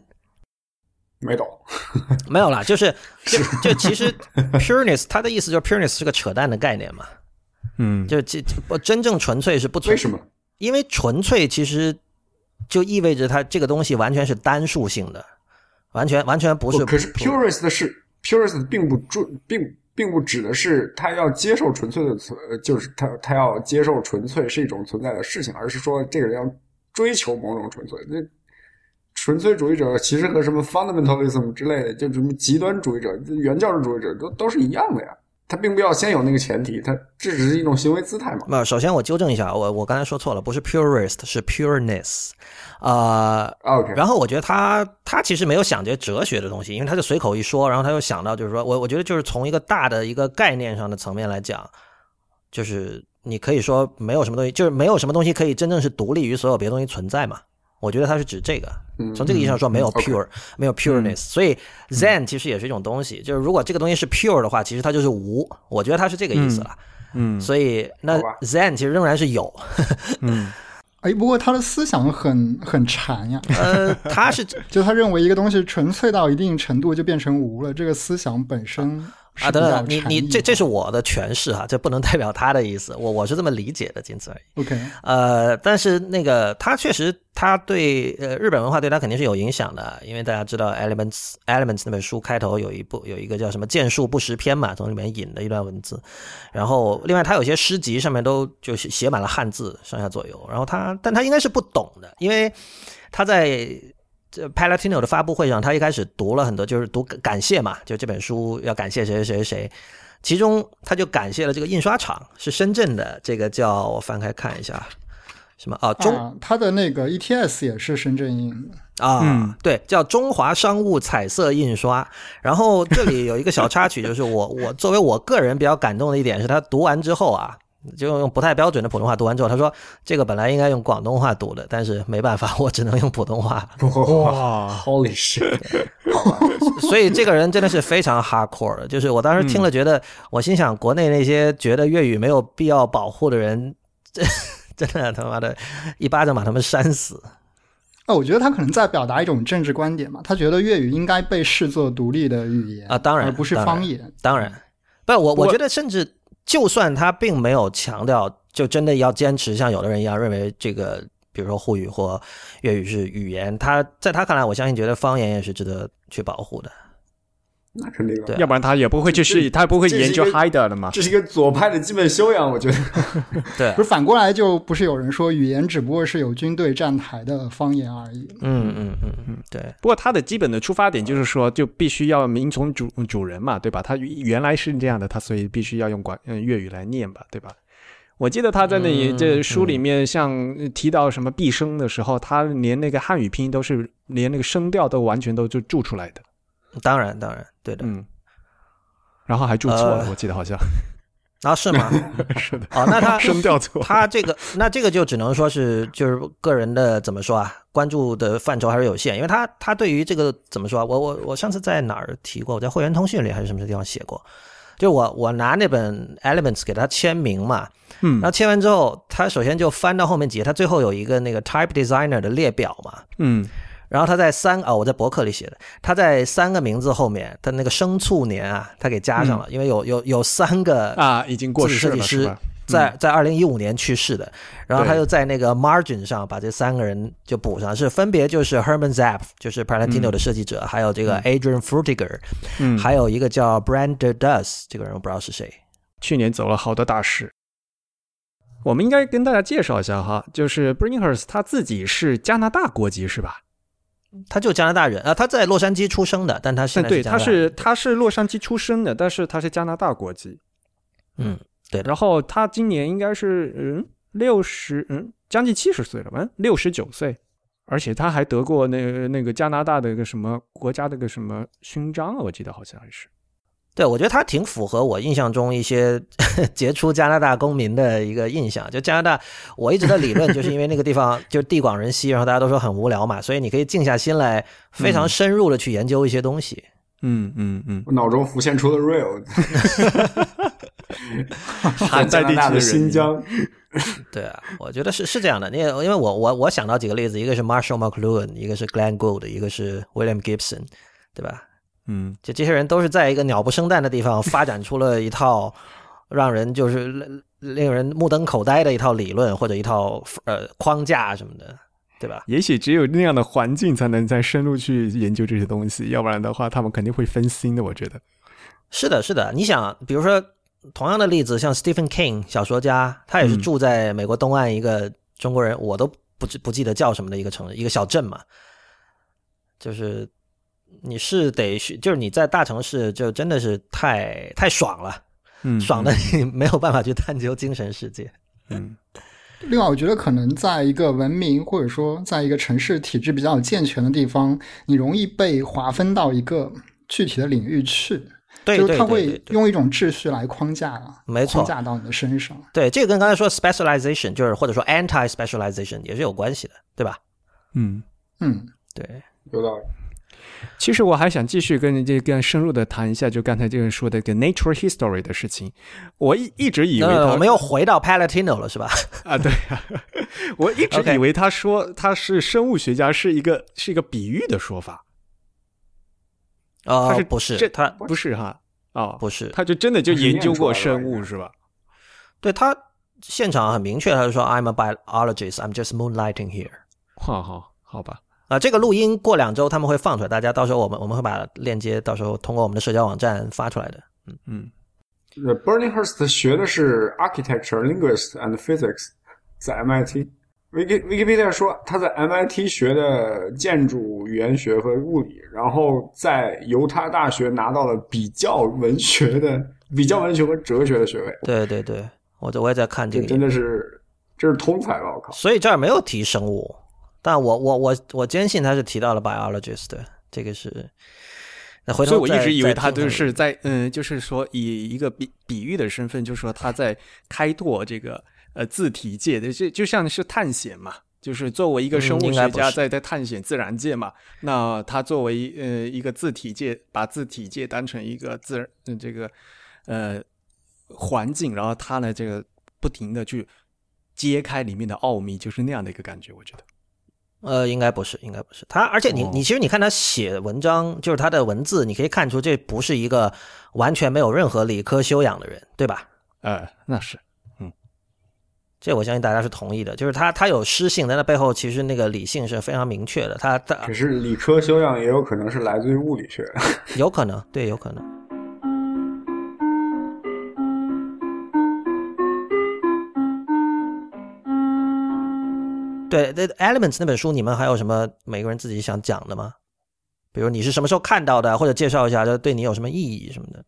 没懂，<laughs> 没有啦，就是就 <laughs> 就其实 pureness 它的意思就是 pureness 是个扯淡的概念嘛，嗯，就这不真正纯粹是不存为什么？因为纯粹其实就意味着它这个东西完全是单数性的，完全完全不是。可是 purist 是 purist 并不注并并不指的是他要接受纯粹的存，呃就是他他要接受纯粹是一种存在的事情，而是说这个人要追求某种纯粹。那纯粹主义者其实和什么 fundamentalism 之类的，就什么极端主义者、原教旨主义者都都是一样的呀。他并不要先有那个前提，他这只是一种行为姿态嘛。没有，首先我纠正一下，我我刚才说错了，不是 purist，是 pureness，呃，OK，然后我觉得他他其实没有想这些哲学的东西，因为他就随口一说，然后他又想到就是说我我觉得就是从一个大的一个概念上的层面来讲，就是你可以说没有什么东西，就是没有什么东西可以真正是独立于所有别的东西存在嘛。我觉得他是指这个，嗯从这个意义上说没有 pure，、没有 pureness，、所以 Zen 其实也是一种东西，就是如果这个东西是 pure 的话，其实它就是无，我觉得它是这个意思了。嗯所以那 Zen 其实仍然是有，嗯。<laughs> 哎，不过他的思想很很禅呀，呃，他是 <laughs> 就他认为一个东西纯粹到一定程度就变成无了，这个思想本身是啊，等等，你你这这是我的诠释哈，这不能代表他的意思，我我是这么理解的，仅此而已。OK，呃，但是那个他确实，他对呃日本文化对他肯定是有影响的，因为大家知道《Elements》《Elements》那本书开头有一部有一个叫什么“剑术不识篇”嘛，从里面引的一段文字。然后另外他有些诗集上面都就是写满了汉字，上下左右。然后他，但他应该是不懂的，因为他在这 Palatino 的发布会上，他一开始读了很多，就是读感谢嘛，就这本书要感谢谁谁谁谁。其中他就感谢了这个印刷厂，是深圳的，这个叫我翻开看一下，什么啊中啊，他的那个 ETS 也是深圳印的，啊，嗯对，叫中华商务彩色印刷。然后这里有一个小插曲，就是我我作为我个人比较感动的一点是，他读完之后啊，就用不太标准的普通话读完之后，他说这个本来应该用广东话读的，但是没办法，我只能用普通话。哇，，Holy shit！<laughs> 所以这个人真的是非常 hardcore 的，就是我当时听了，觉得、我心想，国内那些觉得粤语没有必要保护的人，这真的他妈的一巴掌把他们扇死。啊，我觉得他可能在表达一种政治观点嘛，他觉得粤语应该被视作独立的语言啊当然而不是方言。当然，不，我我我觉得甚至就算他并没有强调，就真的要坚持像有的人一样认为这个，比如说沪语或粤语是语言，他在他看来，我相信觉得方言也是值得去保护的。那肯定的，对要不然他也不会去试，他不会研究这是一个 Hider 了嘛。这是一个左派的基本修养，我觉得。<laughs> 对不，是反过来，就不是有人说语言只不过是有军队站台的方言而已。嗯嗯嗯嗯，对。不过他的基本的出发点就是说，就必须要民从主主人嘛，对吧？他原来是这样的，他所以必须要用广嗯粤语来念吧，对吧？我记得他在那里嗯这书里面，像提到什么毕生的时候，他连那个汉语拼音都是连那个声调都完全都就注出来的，当然，当然，对的。嗯，然后还注错了，呃我记得好像。啊，是吗？<laughs> 是的，哦，那他 <laughs> 声调错。他这个，那这个就只能说是就是个人的怎么说啊，关注的范畴还是有限，因为他他对于这个怎么说啊，我我我上次在哪儿提过，我在会员通讯里还是什么地方写过，就我我拿那本 Elements 给他签名嘛，嗯然后签完之后，他首先就翻到后面几页，他最后有一个那个 Type Designer 的列表嘛，嗯然后他在三啊、我在博客里写的，他在三个名字后面，他那个生卒年啊，他给加上了，因为有有有三个啊，已经过世了设计师？在在二零一五年去世的，然后他对又在那个 margin 上把这三个人就补上，是分别就是 Herman Zapp，就是 Palantino 的设计者，还有这个 Adrian Frutiger，、嗯，还有一个叫 Brander Dus，这个人我不知道是谁。去年走了好多大师。我们应该跟大家介绍一下哈，就是 Bringhurst 他自己是加拿大国籍是吧？他就加拿大人啊，他在洛杉矶出生的，但他现在对，他是他是洛杉矶出生的，但是他是加拿大国籍。嗯，对，然后他今年应该是嗯六十嗯将近七十岁了吧，六十九岁，而且他还得过那个那个加拿大的一个什么国家的一个什么勋章啊，我记得好像还是。对，我觉得他挺符合我印象中一些 <laughs> 杰出加拿大公民的一个印象。就加拿大，我一直的理论就是因为那个地方 <laughs> 就是地广人稀，然后大家都说很无聊嘛，所以你可以静下心来，非常深入的去研究一些东西。嗯嗯嗯，我脑中浮现出了 real，喊 <laughs> 在地加拿大的新疆，对啊，我觉得是是这样的。因为因为我我我想到几个例子，一个是 Marshall McLuhan，一个是 Glenn Gould，一个是 William Gibson，对吧？嗯就这些人都是在一个鸟不生蛋的地方发展出了一套 <laughs> 让人就是令令人目瞪口呆的一套理论或者一套呃框架什么的，对吧？也许只有那样的环境才能再深入去研究这些东西，要不然的话，他们肯定会分心的。我觉得，是的，是的。你想，比如说同样的例子，像 Stephen King 小说家，他也是嗯住在美国东岸一个中国人，我都不记不记得叫什么的一个城市，一个小镇嘛。就是你是得去，就是你在大城市就真的是太太爽了，嗯，爽的你没有办法去探究精神世界。<laughs> 嗯，另外，我觉得可能在一个文明或者说在一个城市体制比较健全的地方，你容易被划分到一个具体的领域去，对对就是它会用一种秩序来框架，没错框架到你的身上。对这个跟刚才说 specialization 就是或者说 anti specialization 也是有关系的，对吧？嗯。嗯，对，有道理。<laughs> 其实我还想继续跟这更深入的谈一下，就刚才这个说的个 nature history 的事情。我一一直以为我们又回到 Palatino 了，是吧？<laughs> 啊，对啊，<laughs> 我一直以为他说他是生物学家是一个是一个比喻的说法，哦他是，不是这他不是哈哦，不是，他就真的就研究过生物是吧？对他现场很明确，他就说 I'm a biologist, I'm just moonlighting here。好好好吧，啊、这个录音过两周他们会放出来，大家到时候我们我们会把链接到时候通过我们的社交网站发出来的。嗯呃 Burnhurst 学的是 architecture, linguist and physics，在 MIT。Wiki Wikipedia 说他在 MIT 学的建筑语言学和物理，然后在犹他大学拿到了比较文学的比较文学和哲学的学位。对对对，我这我也在看这个，真的是这是通才吧？我靠！所以这儿没有提生物，但我我我我坚信他是提到了 biologist，的这个是。那回头所以我一直以为他就是在嗯，就是说以一个比比喻的身份，就是说他在开拓这个呃字体界的，这就像是探险嘛。就是作为一个生嗯物学家，在在探险自然界嘛，那他作为呃一个字体界，把字体界当成一个自然、呃、这个呃环境，然后他呢这个不停的去揭开里面的奥秘，就是那样的一个感觉，我觉得。呃，应该不是，应该不是他。而且你哦你其实你看他写文章，就是他的文字，你可以看出这不是一个完全没有任何理科修养的人，对吧？呃，那是，嗯这我相信大家是同意的。就是他他有诗性，但他背后其实那个理性是非常明确的。他他可是理科修养也有可能是来自于物理学。有可能，对，有可能。对，《The Elements》那本书，你们还有什么每个人自己想讲的吗？比如你是什么时候看到的，或者介绍一下，这对你有什么意义什么的？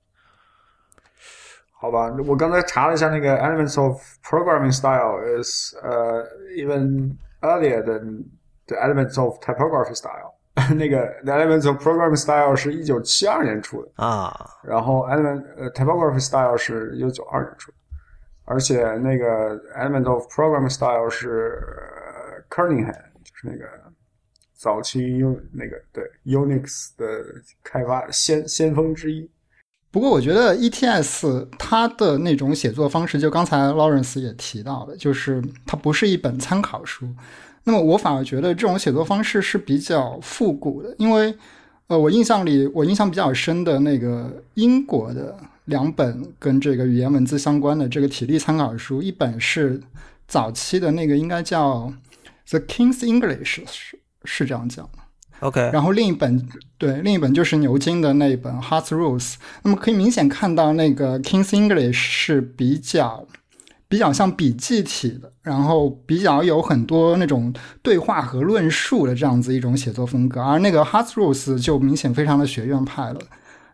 好吧，我刚才查了一下，那个 Elements of Programming Style is 呃、even earlier than the Elements of Typography Style。那个 The Elements of Programming Style 是一九七二年出的，啊，然后 Element 呃 Typography Style 是一九九二年出的，而且那个 Element of Programming Style 是呃 Kernighan，就是那个早期 U 那个对 Unix 的开发先先锋之一。不过我觉得 ETS 它的那种写作方式，就刚才 Lawrence 也提到的，就是它不是一本参考书。那么我反而觉得这种写作方式是比较复古的，因为呃，我印象里我印象比较深的那个英国的两本跟这个语言文字相关的这个体力参考书，一本是早期的那个应该叫 The King's English，是是这样讲的。OK，然后另一本对另一本就是牛津的那一本《Hearts Rules》，那么可以明显看到那个 King's English 是比较比较像笔记体的，然后比较有很多那种对话和论述的这样子一种写作风格，而那个 Hearts Rules 就明显非常的学院派了。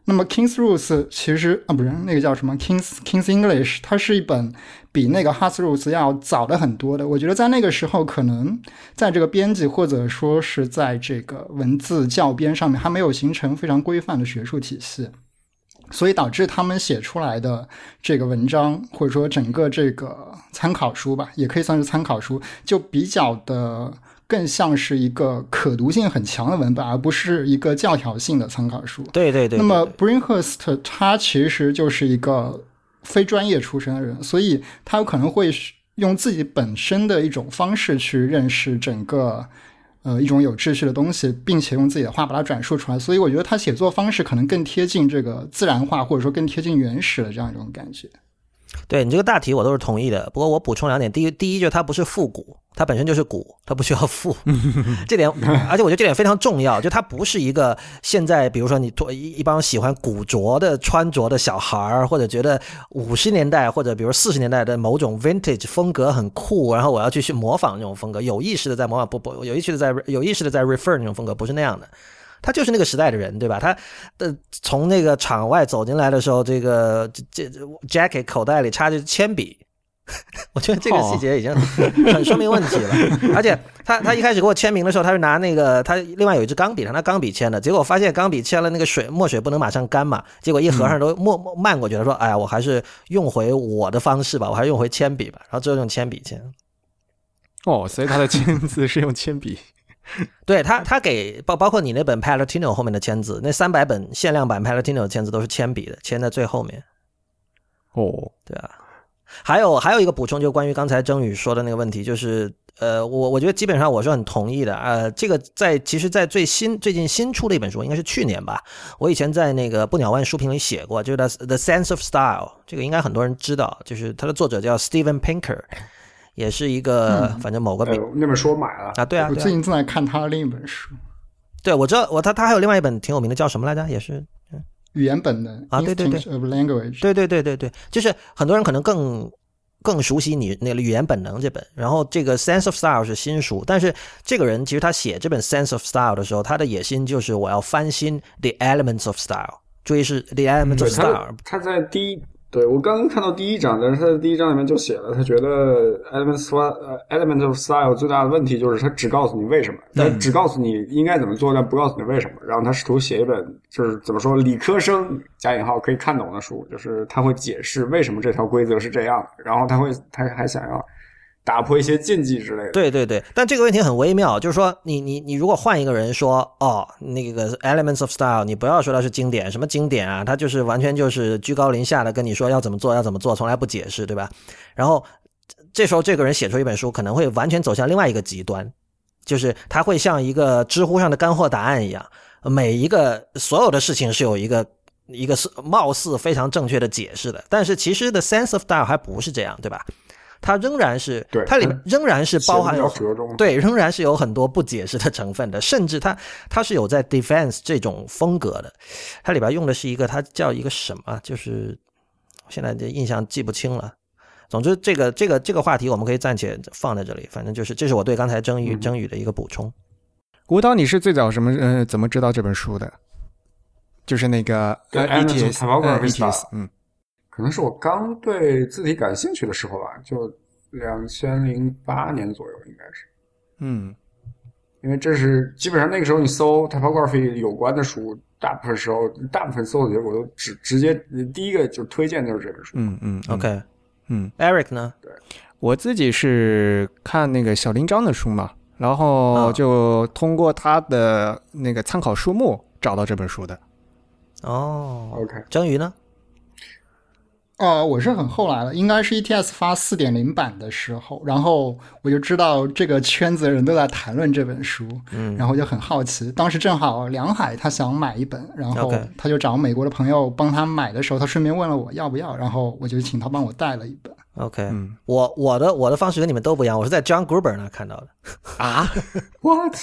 那么 King's Rules 其实啊不是那个叫什么 King's King's English，它是一本比那个 Harts' Rules 要早的很多的。我觉得在那个时候，可能在这个编辑或者说是在这个文字校编上面还没有形成非常规范的学术体系，所以导致他们写出来的这个文章或者说整个这个参考书吧，也可以算是参考书，就比较的。更像是一个可读性很强的文本，而不是一个教条性的参考书。对对对。那么 Brinkhurst 他其实就是一个非专业出身的人，所以他有可能会用自己本身的一种方式去认识整个呃一种有秩序的东西，并且用自己的话把它转述出来。所以我觉得他写作方式可能更贴近这个自然化，或者说更贴近原始的这样一种感觉。对你这个大体我都是同意的，不过我补充两点。第一，第一就是它不是复古，它本身就是古，它不需要复，<laughs> 这点，而且我觉得这点非常重要，就它不是一个现在比如说你一一帮喜欢古着的穿着的小孩儿，或者觉得五十年代或者比如四十年代的某种 vintage 风格很酷，然后我要去去模仿那种风格，有意识的在模仿，不不有意识的在有意识的在 refer 那种风格，不是那样的。他就是那个时代的人，对吧？他的从那个场外走进来的时候，这个这 jacket 口袋里插着铅笔，<laughs> 我觉得这个细节已经很说明问题了。<laughs> 而且他他一开始给我签名的时候，他是拿那个他另外有一支钢笔，他拿钢笔签的。结果我发现钢笔签了那个水墨水不能马上干嘛，结果一合上都默默漫过去了。说哎呀，我还是用回我的方式吧，我还是用回铅笔吧。然后最后用铅笔签。哦，所以他的签字是用铅笔。<laughs> 对他，他给包包括你那本 Palatino 后面的签字，那三百本限量版 Palatino 的签字都是铅笔的，签在最后面。哦，对啊，还有还有一个补充，就关于刚才曾宇说的那个问题，就是呃，我我觉得基本上我是很同意的。呃，这个在其实，在最新最近新出的一本书，应该是去年吧，我以前在那个不鸟万书评里写过，就是 The Sense of Style，这个应该很多人知道，就是它的作者叫 Steven Pinker。也是一个，反正某个、呃、那本书我买了。啊，对啊，我最近正在看他的另一本书。对，我知道，我他他还有另外一本挺有名的，叫什么来着？也是语言本能啊，对对对，of language，对对对对对，就是很多人可能更更熟悉你那个语言本能这本，然后这个 Sense of Style 是新书，但是这个人其实他写这本 Sense of Style 的时候，他的野心就是我要翻新 The Elements of Style，注意是 The Elements of Style，、嗯、他在第一。对我刚刚看到第一章，但是他的第一章里面就写了，他觉得 element 呃 element of style 最大的问题就是他只告诉你为什么，他只告诉你应该怎么做，但不告诉你为什么。然后他试图写一本就是怎么说理科生加引号可以看懂的书，就是他会解释为什么这条规则是这样的，然后他会他还想要。打破一些禁忌之类的。对对对，但这个问题很微妙，就是说你你你如果换一个人说哦，那个 Elements of Style，你不要说它是经典，什么经典啊，他就是完全就是居高临下的跟你说要怎么做要怎么做，从来不解释，对吧？然后这时候这个人写出一本书，可能会完全走向另外一个极端，就是他会像一个知乎上的干货答案一样，每一个所有的事情是有一个。一个是貌似非常正确的解释的，但是其实的 sense of style 还不是这样，对吧？它仍然是，对它里面仍然是包含有，对，仍然是有很多不解释的成分的，甚至它它是有在 defense 这种风格的，它里边用的是一个它叫一个什么，就是现在的印象记不清了。总之，这个这个这个话题我们可以暂且放在这里，反正就是这是我对刚才争宇争宇的一个补充。吴导，你是最早什么呃怎么知道这本书的？就是那个 ETS 嗯。可能是我刚对字体感兴趣的时候吧，就两千零八年左右，应该是。嗯，因为这是基本上那个时候你搜 typography 有关的书，大部分时候大部分搜的结果都直直接第一个就推荐就是这本书。嗯嗯嗯 OK，嗯，Eric 呢？对我自己是看那个小林章的书嘛，然后啊就通过他的那个参考书目找到这本书的。哦 OK，章鱼呢？呃，我是很后来了，应该是 ETS 发四点零版的时候，然后我就知道这个圈子的人都在谈论这本书，嗯然后就很好奇。当时正好梁海他想买一本，然后他就找美国的朋友帮他买的时候，他顺便问了我要不要，然后我就请他帮我带了一本。OK，、嗯我我的我的方式跟你们都不一样，我是在 John Gruber 那看到的。啊，<laughs> What？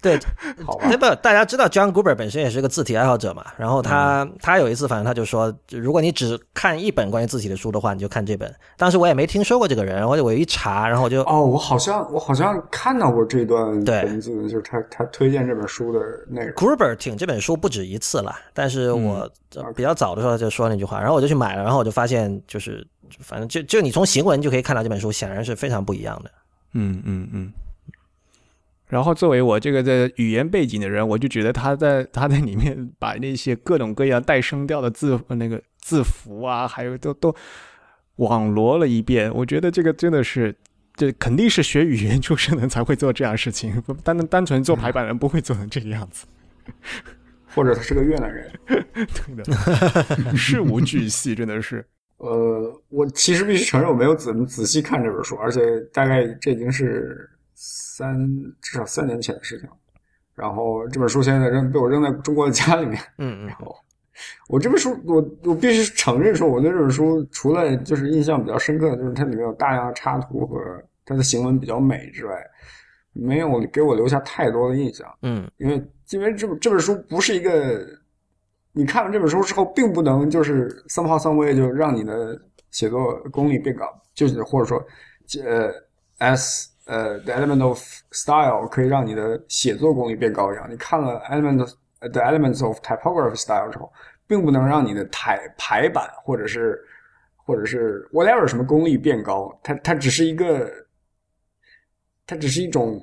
对，<laughs> 好吧那，不大家知道 John Gruber 本身也是个字体爱好者嘛，然后他、嗯他有一次反正他就说，如果你只看一本关于字体的书的话，你就看这本。当时我也没听说过这个人，我就我一查，然后我就哦，我好像我好像看到过这段对文字，就是他他推荐这本书的内容。Gruber 挺这本书不止一次了，但是我呃比较早的时候就说那句话，然后我就去买了，然后我就发现就是反正就就你从行文就可以看到这本书显然是非常不一样的。嗯嗯嗯。然后作为我这个在语言背景的人，我就觉得他在他在里面把那些各种各样带声调的字那个字符啊，还有都都网罗了一遍。我觉得这个真的是，这肯定是学语言出身的才会做这样事情，不单单纯做排版人不会做成这个样子。或者他是个越南人。<laughs> 对的，<laughs> 事无巨细，真的是。呃，我其实必须承认我没有仔仔细看这本书，而且大概这已经是三至少三年前的事情了。然后这本书现在扔被我扔在中国的家里面。嗯嗯然后我这本书，我我必须承认说，我对这本书除了就是印象比较深刻的，就是它里面有大量的插图和它的行文比较美之外，没有给我留下太多的印象。嗯因为因为这本这本书不是一个，你看完这本书之后，并不能就是 somehow some way 就让你的写作功力变高，就是或者说，呃，as 呃 the element of style 可以让你的写作功力变高一样。你看了 element of, the elements of typography style 之后，并不能让你的台排版或者是或者是 whatever 什么功力变高，它它只是一个，它只是一种。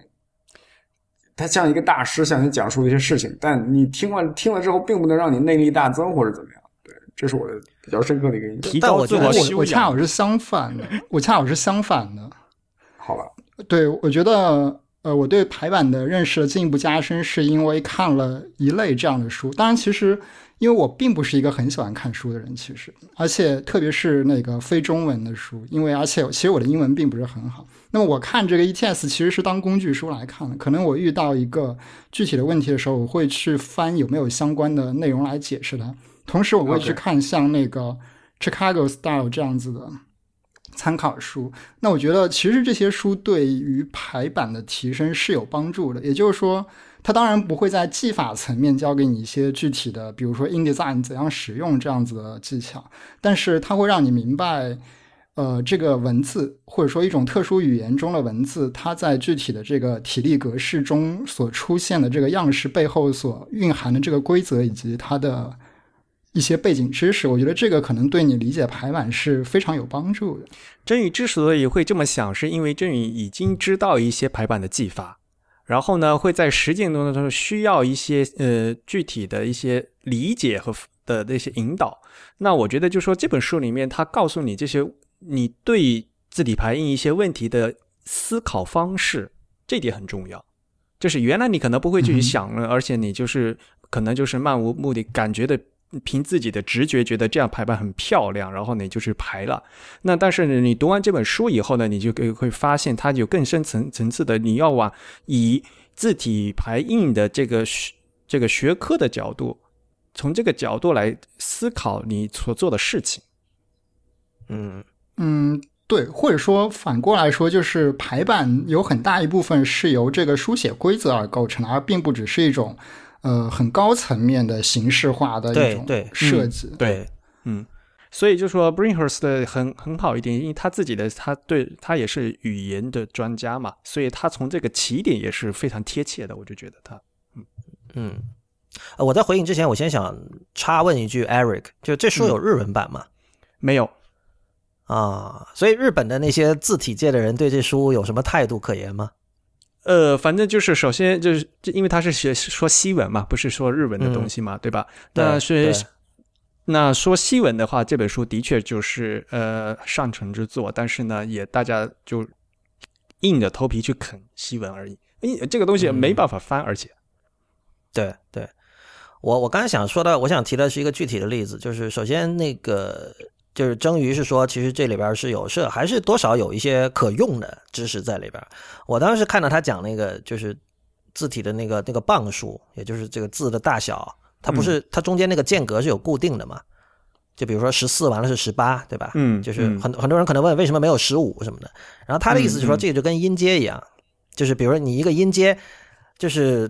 他像一个大师向你讲述一些事情，但你听完听了之后，并不能让你内力大增或者怎么样。对，这是我的比较深刻的一个印象。提高自但我觉得我恰好。是相反的，我恰好是相反的。<laughs> 好吧，对，我觉得，呃，我对排版的认识的进一步加深，是因为看了一类这样的书。当然，其实因为我并不是一个很喜欢看书的人，其实，而且特别是那个非中文的书，因为而且其实我的英文并不是很好。那么我看这个 ETS 其实是当工具书来看的。可能我遇到一个具体的问题的时候，我会去翻有没有相关的内容来解释它。同时，我会去看像那个 Chicago Style 这样子的参考书。那我觉得其实这些书对于排版的提升是有帮助的。也就是说，它当然不会在技法层面教给你一些具体的，比如说 InDesign 怎样使用这样子的技巧，但是它会让你明白。呃，这个文字或者说一种特殊语言中的文字，它在具体的这个体力格式中所出现的这个样式背后所蕴含的这个规则以及它的一些背景知识，我觉得这个可能对你理解排版是非常有帮助的。真宇之所以会这么想，是因为真宇已经知道一些排版的技法，然后呢，会在实践中中需要一些呃具体的一些理解和的那些引导。那我觉得，就说这本书里面，它告诉你这些你对字体排印一些问题的思考方式，这点很重要。就是原来你可能不会去想了，而且你就是可能就是漫无目的，感觉的凭自己的直觉觉得这样排版很漂亮，然后你就去排了。那但是呢，你读完这本书以后呢，你就会会发现它有更深层层次的，你要往以字体排印的这个这个学科的角度，从这个角度来思考你所做的事情。嗯嗯，对，或者说反过来说，就是排版有很大一部分是由这个书写规则而构成，而并不只是一种呃很高层面的形式化的一种对对设计。对，嗯，所以就说 Brinkhurst 的很很好一点，因为他自己的他对他也是语言的专家嘛，所以他从这个起点也是非常贴切的，我就觉得他，嗯。呃，我在回应之前，我先想插问一句，Eric，就这书有日文版吗？没有，啊，所以日本的那些字体界的人对这书有什么态度可言吗？呃，反正就是首先就是，就因为他是学说西文嘛，不是说日文的东西嘛，对吧？对那是那说西文的话，这本书的确就是呃上乘之作，但是呢，也大家就硬着头皮去啃西文而已。因这个东西没办法翻，而且对对，我我刚才想说的，我想提的是一个具体的例子，就是首先那个就是蒸鱼是说，其实这里边是有是还是多少有一些可用的知识在里边。我当时看到他讲那个就是字体的那个那个磅数，也就是这个字的大小，它不是、它中间那个间隔是有固定的嘛？就比如说十四完了是十八，对吧？嗯就是嗯很很多人可能问为什么没有十五什么的，然后他的意思就是说，这个就跟音阶一样，就是比如说你一个音阶，就是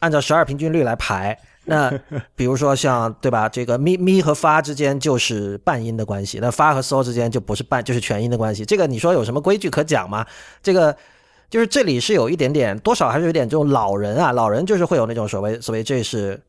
按照十二平均律来排。那 <laughs> 比如说像对吧，这个咪咪和发之间就是半音的关系，那发和嗦之间就不是半，就是全音的关系。这个你说有什么规矩可讲吗？这个就是这里是有一点点，多少还是有点这种老人啊，老人就是会有那种所谓所谓这是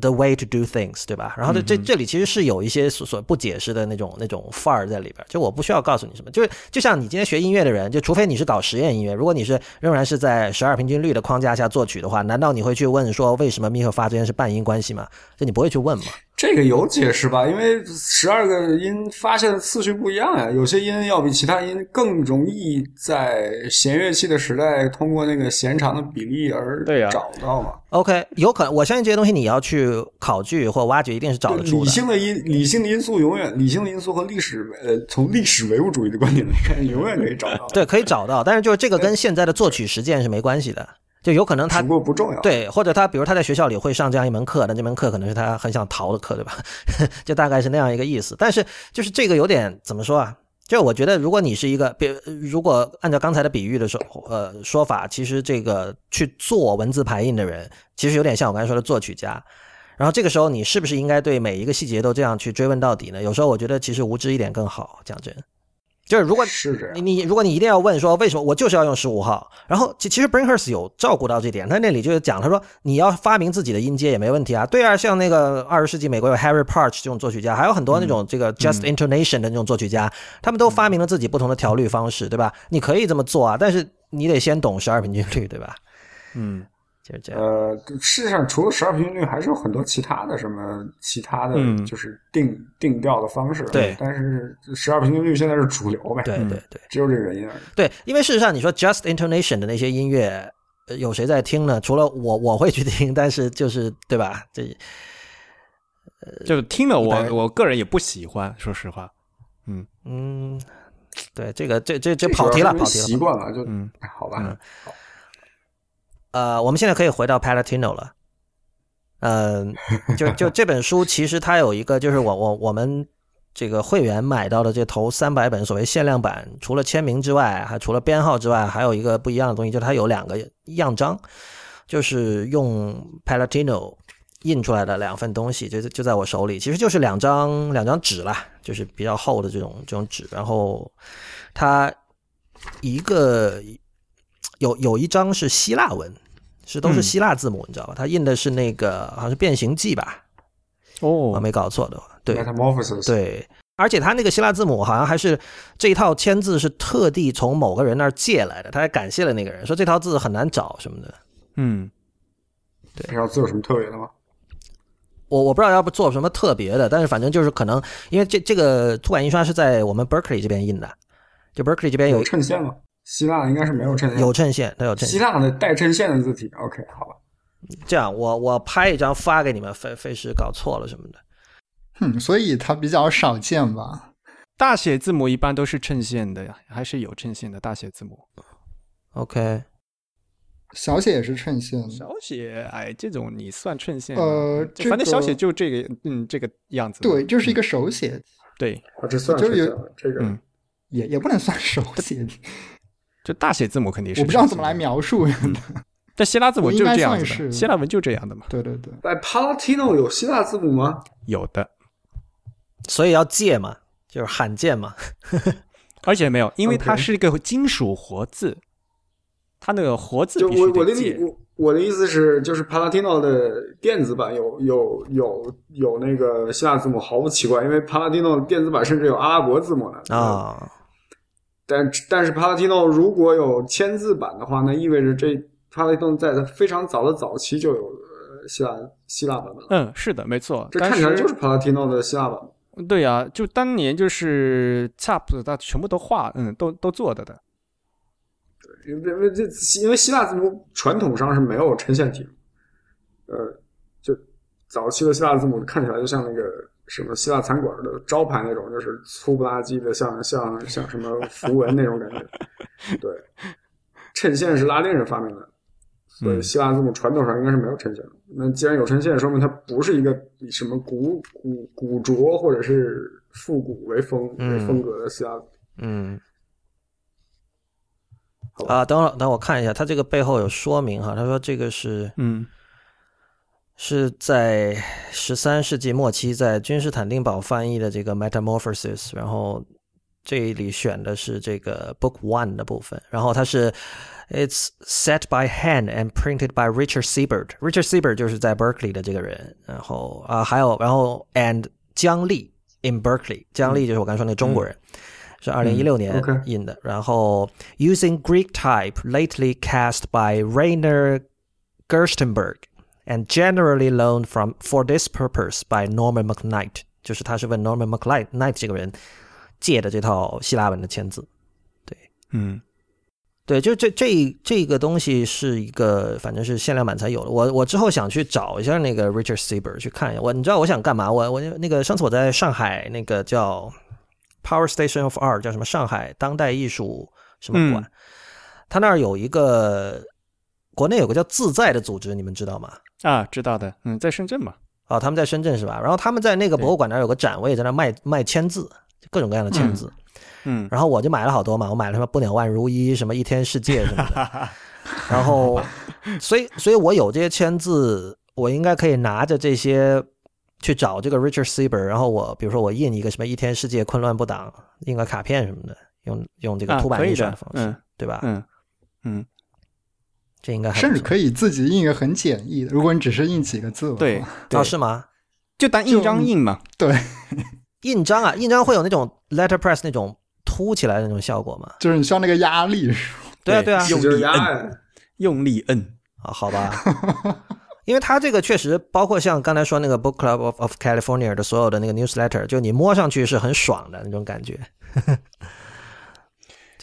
the way to do things，对吧？然后这这这里其实是有一些所所不解释的那种那种范儿在里边，就我不需要告诉你什么，就是就像你今天学音乐的人，就除非你是搞实验音乐，如果你是仍然是在十二平均律的框架下作曲的话，难道你会去问说为什么咪和发之间是半音关系吗？就你不会去问吗？这个有解释吧？因为十二个音发现的次序不一样呀，有些音要比其他音更容易在弦乐器的时代通过那个弦长的比例而对呀找到嘛。OK，有可能，我相信这些东西你要去考据或挖掘，一定是找得出理。性的因理性的因素永远理性的因素和历史呃从历史唯物主义的观点来看，永远可以找到。对，可以找到，但是就是这个跟现在的作曲实践是没关系的，就有可能他不过不重要。，对，或者他比如他在学校里会上这样一门课，但这门课可能是他很想逃的课，对吧？<laughs> 就大概是那样一个意思。但是就是这个有点怎么说啊？就我觉得，如果你是一个，比如果按照刚才的比喻的说，呃，说法，其实这个去做文字排印的人，其实有点像我刚才说的作曲家。然后这个时候，你是不是应该对每一个细节都这样去追问到底呢？有时候我觉得其实无知一点更好。讲真，就是如果是你。你如果你一定要问说为什么我就是要用十五号，然后其其实 Brinkhurst 有照顾到这点，他那里就是讲他说你要发明自己的音阶也没问题啊，对啊，像那个二十世纪美国有 Harry Partch 这种作曲家，还有很多那种这个 just intonation 的那种作曲家，他们都发明了自己不同的调律方式，对吧？你可以这么做啊，但是你得先懂十二平均律，对吧？嗯，就是这样。呃，世界上除了十二平均律，还是有很多其他的什么其他的嗯就是定、定调的方式。对但是十二平均律现在是主流呗。对对对只有这个原因而已。对，因为事实上你说 just intonation 的那些音乐，呃有谁在听呢？除了我，我会去听，但是就是对吧？这就听了我我个人也不喜欢，说实话。嗯嗯，对，这个这这这跑题了，跑题了。习惯了，就嗯好吧。嗯呃，我们现在可以回到 Palatino 了。嗯、就就这本书，其实它有一个，就是我我我们这个会员买到的这头三百本所谓限量版，除了签名之外，还除了编号之外，还有一个不一样的东西，就是它有两个样章，就是用 Palatino 印出来的两份东西，就就在我手里，其实就是两张两张纸啦，就是比较厚的这种这种纸，然后它一个有有一张是希腊文，是都是嗯希腊字母，你知道吧？它印的是那个好像是《变形记》吧，我哦，没搞错的话，对 Metamorphosis，对。而且他那个希腊字母好像还是这一套签字是特地从某个人那儿借来的，他还感谢了那个人，说这套字很难找什么的。嗯，对这套字有什么特别的吗？我我不知道要不做什么特别的，但是反正就是可能因为这这个凸版印刷是在我们 Berkeley 这边印的，就 Berkeley 这边有有衬线吗？希腊应该是没有衬线。有衬线，它有衬线。希腊的带衬线的字体。OK，好吧。这样，我我拍一张发给你们，费费事搞错了什么的。嗯，所以它比较少见吧。大写字母一般都是衬线的呀，还是有衬线的大写字母。OK，小写也是衬线，小写，哎，这种你算衬线吗？呃就反正小写就这个，嗯，这个样子。对，就是一嗯个手写，对，啊，这算就是有这个。嗯也也不能算手写，<laughs> 就大写字母肯定是。我不知道怎么来。描述。但希腊字母就是这样子的，希腊文就这样的嘛。对对对，在 Palatino 有希腊字母吗？有的，所以要借嘛，就是罕见嘛。<laughs> 而且没有，因为它是一个金属活字，它那个活字就必须我我的意得借。我我的意思是，就是 Palatino 的电子版有有有有那个希腊字母，毫不奇怪，因为 Palatino 电子版甚至有阿拉伯字母呢。啊、但但是 Palatino 如果有签字版的话，那意味着这 Palatino 在非常早的早期就有呃希腊希腊版本了。嗯，是的，没错。这看起来就是 Palatino 的希腊版。对呀、就当年就是 Chap 它全部都画，嗯，都都做的的。因为因为这因为希腊字母传统上是没有衬线体，呃，就早期的希腊字母看起来就像那个什么希腊餐馆的招牌那种，就是粗不拉几的，像像像什么符文那种感觉。对，衬线是拉丁人发明的，所以希腊字母传统上应该是没有衬线的。那既然有衬线，说明它不是一个以什么古古古拙或者是复古为风为风格的希腊字。嗯啊，等会儿等我看一下，他这个背后有说明哈，他说这个是嗯是在十三世纪末期在君士坦丁堡翻译的这个 Metamorphosis，然后这里选的是这个 Book One 的部分，然后它是 It's set by hand and printed by Richard Siebert。Richard Siebert 就是在 Berkeley 的这个人，然后啊还有然后 and 姜丽 in Berkeley，姜丽就是我刚才说那个中国人。是二零一六年 OK 印的，然后 using Greek type lately cast by Rainer Gerstenberg and generally loaned from for this purpose by Norman McKnight，就是他是问 Norman McKnight Knight 这个人借的这套希腊文的签字。对嗯对，就这这这个东西是一个，反正是限量版才有的。我我之后想去找一下那个 Richard Sieber 去看一下。我你知道我想干嘛？我我那个上次我在上海那个叫 Power Station of Art 叫什么上海当代艺术什么馆，他那儿有一个国内有个叫自在的组织，你们知道吗？啊，知道的，嗯，在深圳嘛。哦，他们在深圳是吧？然后他们在那个博物馆那儿有个展位，在那卖卖签字，各种各样的签字。嗯然后我就买了好多嘛，我买了什么不鸟万如一、什么一天世界什么的。<laughs> 然后，所以，所以我有这些签字，我应该可以拿着这些去找这个 Richard Sieber，然后我比如说我印一个什么一天世界混乱不挡，印个卡片什么的，用用这个啊凸版印刷的方式，嗯对吧？嗯嗯，这应该还甚至可以自己印一个很简易的，如果你只是印几个字的，对对哦，，是吗？就当印章印嘛。对，印章啊，<laughs> 印章会有那种 letterpress 那种凸起来的那种效果吗？就是你需要那个压力，是吧对啊，对啊，用力压摁，用力摁。啊，好吧，<laughs> 因为它这个确实包括像刚才说那个 Book Club of of California 的所有的那个 newsletter，就你摸上去是很爽的那种感觉。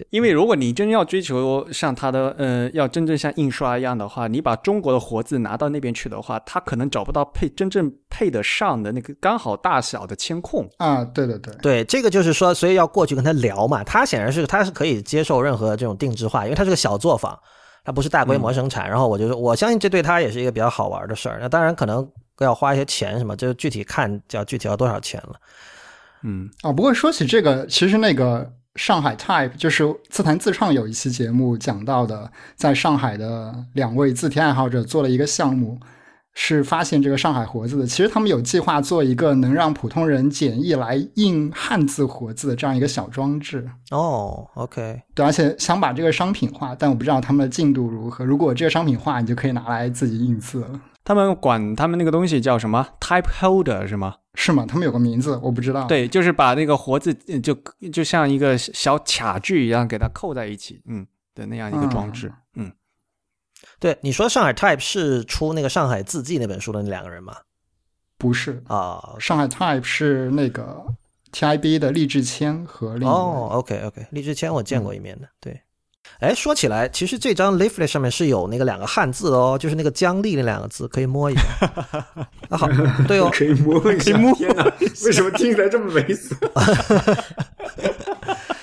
因为如果你真要追求像它的，呃，要真正像印刷一样的话，你把中国的活字拿到那边去的话，它可能找不到配真正配得上的那个刚好大小的铅控。啊，对对对，对，这个就是说，所以要过去跟他聊嘛。他显然是他是可以接受任何这种定制化，因为他是个小作坊，他不是大规模生产。然后我就说，我相信这对他也是一个比较好玩的事儿。那当然可能要花一些钱什么，就具体看要具体要多少钱了。嗯啊，不过说起这个，其实那个上海 Type 就是自弹自唱有一期节目讲到的，在上海的两位字体爱好者做了一个项目，是发现这个上海活字的。其实他们有计划做一个能让普通人简易来印汉字活字的这样一个小装置。哦，OK，对，而且想把这个商品化，但我不知道他们的进度如何。如果这个商品化，你就可以拿来自己印字了，他们管他们那个东西叫什么？Type Holder 是吗？是吗？他们有个名字，我不知道。，对，就是把那个活字呃就就像一个小卡具一样给它扣在一起，嗯的那样一个装置。嗯，对，你说上海 Type 是出那个《上海字迹》那本书的那两个人吗？不是，啊，上海 Type 是那个 TIB 的励志谦和哦，OK OK，励志谦我见过一面的，对。哎，说起来，其实这张 leaflet 上面是有那个两个汉字的哦，就是那个姜丽那两个字，可以摸一下。啊，好，对哦，<laughs> 可以摸一下。天哪，为什么听起来这么猥琐？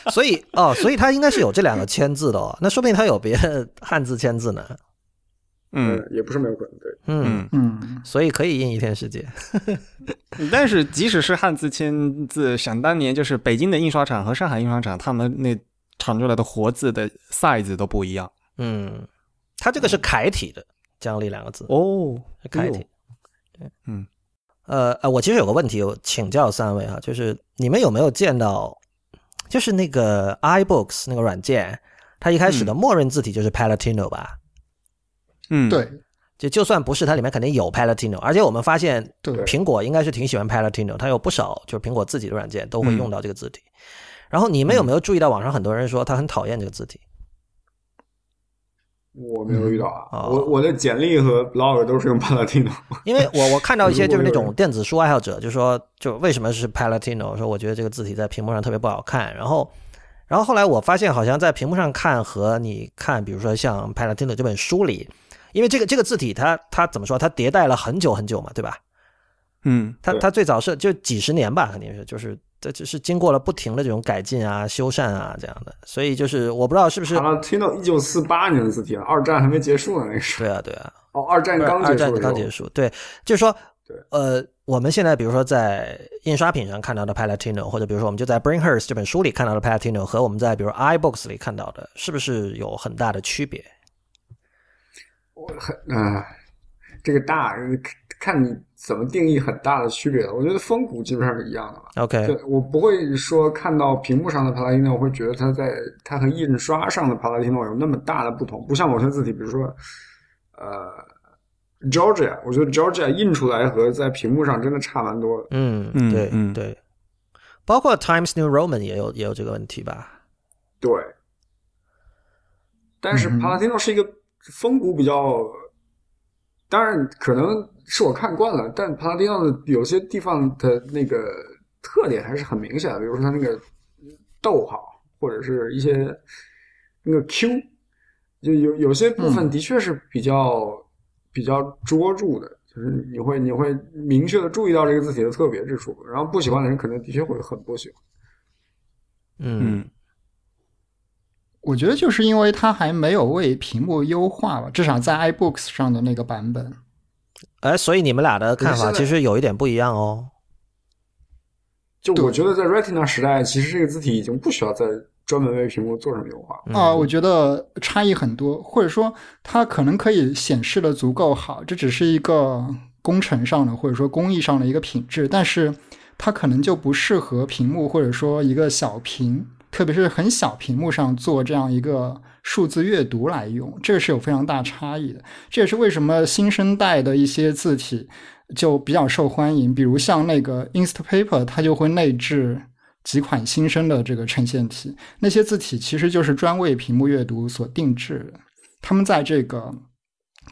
<laughs> 所以哦，所以他应该是有这两个签字的哦，那说不定他有别的汉字签字呢。嗯呃，也不是没有可能。对，嗯，嗯，嗯，所以可以印一天世界。<laughs> 但是即使是汉字签字，想当年就是北京的印刷厂和上海印刷厂，他们那产出来的活字的 size 都不一样。嗯，它这个是楷体的“姜丽”两个字，哦，是楷体。对，嗯，呃呃，我其实有个问题，我请教三位哈，就是你们有没有见到，就是那个 iBooks 那个软件，它一开始的默认字体就是 Palatino 吧？嗯，，对。就就算不是，它里面肯定有 Palatino，而且我们发现对，苹果应该是挺喜欢 Palatino，它有不少就是苹果自己的软件都会用到这个字体。然后你们有没有注意到网上很多人说他很讨厌这个字体？我没有遇到啊，哦。我我的简历和 blog 都是用 Palatino。因为我我看到一些 <laughs> 就是那种电子书爱好者，就说就为什么是 Palatino，说我觉得这个字体在屏幕上特别不好看，然后然后后来我发现好像在屏幕上看和你看，比如说像 Palatino 这本书里，因为这个这个字体它它怎么说，它迭代了很久很久嘛，对吧？嗯。对。它它最早是就几十年吧，肯定是就是这只是经过了不停的这种改进啊、修缮啊这样的，所以就是我不知道是不是 Palatino 一九四八年的字体了，二战还没结束呢，那个时。对啊对啊，哦，二战刚结束二战，刚结束，对，就是说对，呃，我们现在比如说在印刷品上看到的 Palatino，或者比如说我们就在 Bringhurst 这本书里看到的 Palatino，和我们在比如 iBooks 里看到的，是不是有很大的区别？我很啊、这个大看你怎么定义很大的区别了。我觉得风骨基本上是一样的吧。OK，对，我不会说看到屏幕上的 Palatino，我会觉得它在它和印刷上的 Palatino 有那么大的不同，不像某些字体，比如说呃 Georgia，我觉得 Georgia 印出来和在屏幕上真的差蛮多的。嗯，嗯对嗯对，包括 Times New Roman 也有也有这个问题吧？对，但是 Palatino 是一个风骨比较，当然可能是我看惯了，但 Palatino 的有些地方的那个特点还是很明显的，比如说它那个逗号或者是一些那个 Q，就有有些部分的确是比较、比较捉住的。就是你会你会明确的注意到这个字体的特别之处，然后不喜欢的人可能的确会很不喜欢。嗯嗯我觉得就是因为它还没有为屏幕优化吧，至少在 iBooks 上的那个版本。哎，所以你们俩的看法其实有一点不一样哦。就我觉得在 Retina 时代，其实这个字体已经不需要再专门为屏幕做什么优化了。嗯啊、我觉得差异很多，或者说它可能可以显示的足够好，这只是一个工程上的或者说工艺上的一个品质，但是它可能就不适合屏幕或者说一个小屏，特别是很小屏幕上做这样一个数字阅读来用，这个是有非常大差异的。这也是为什么新生代的一些字体就比较受欢迎，比如像那个 Instapaper，它就会内置几款新生的这个衬线体，那些字体其实就是专为屏幕阅读所定制的。他们在这个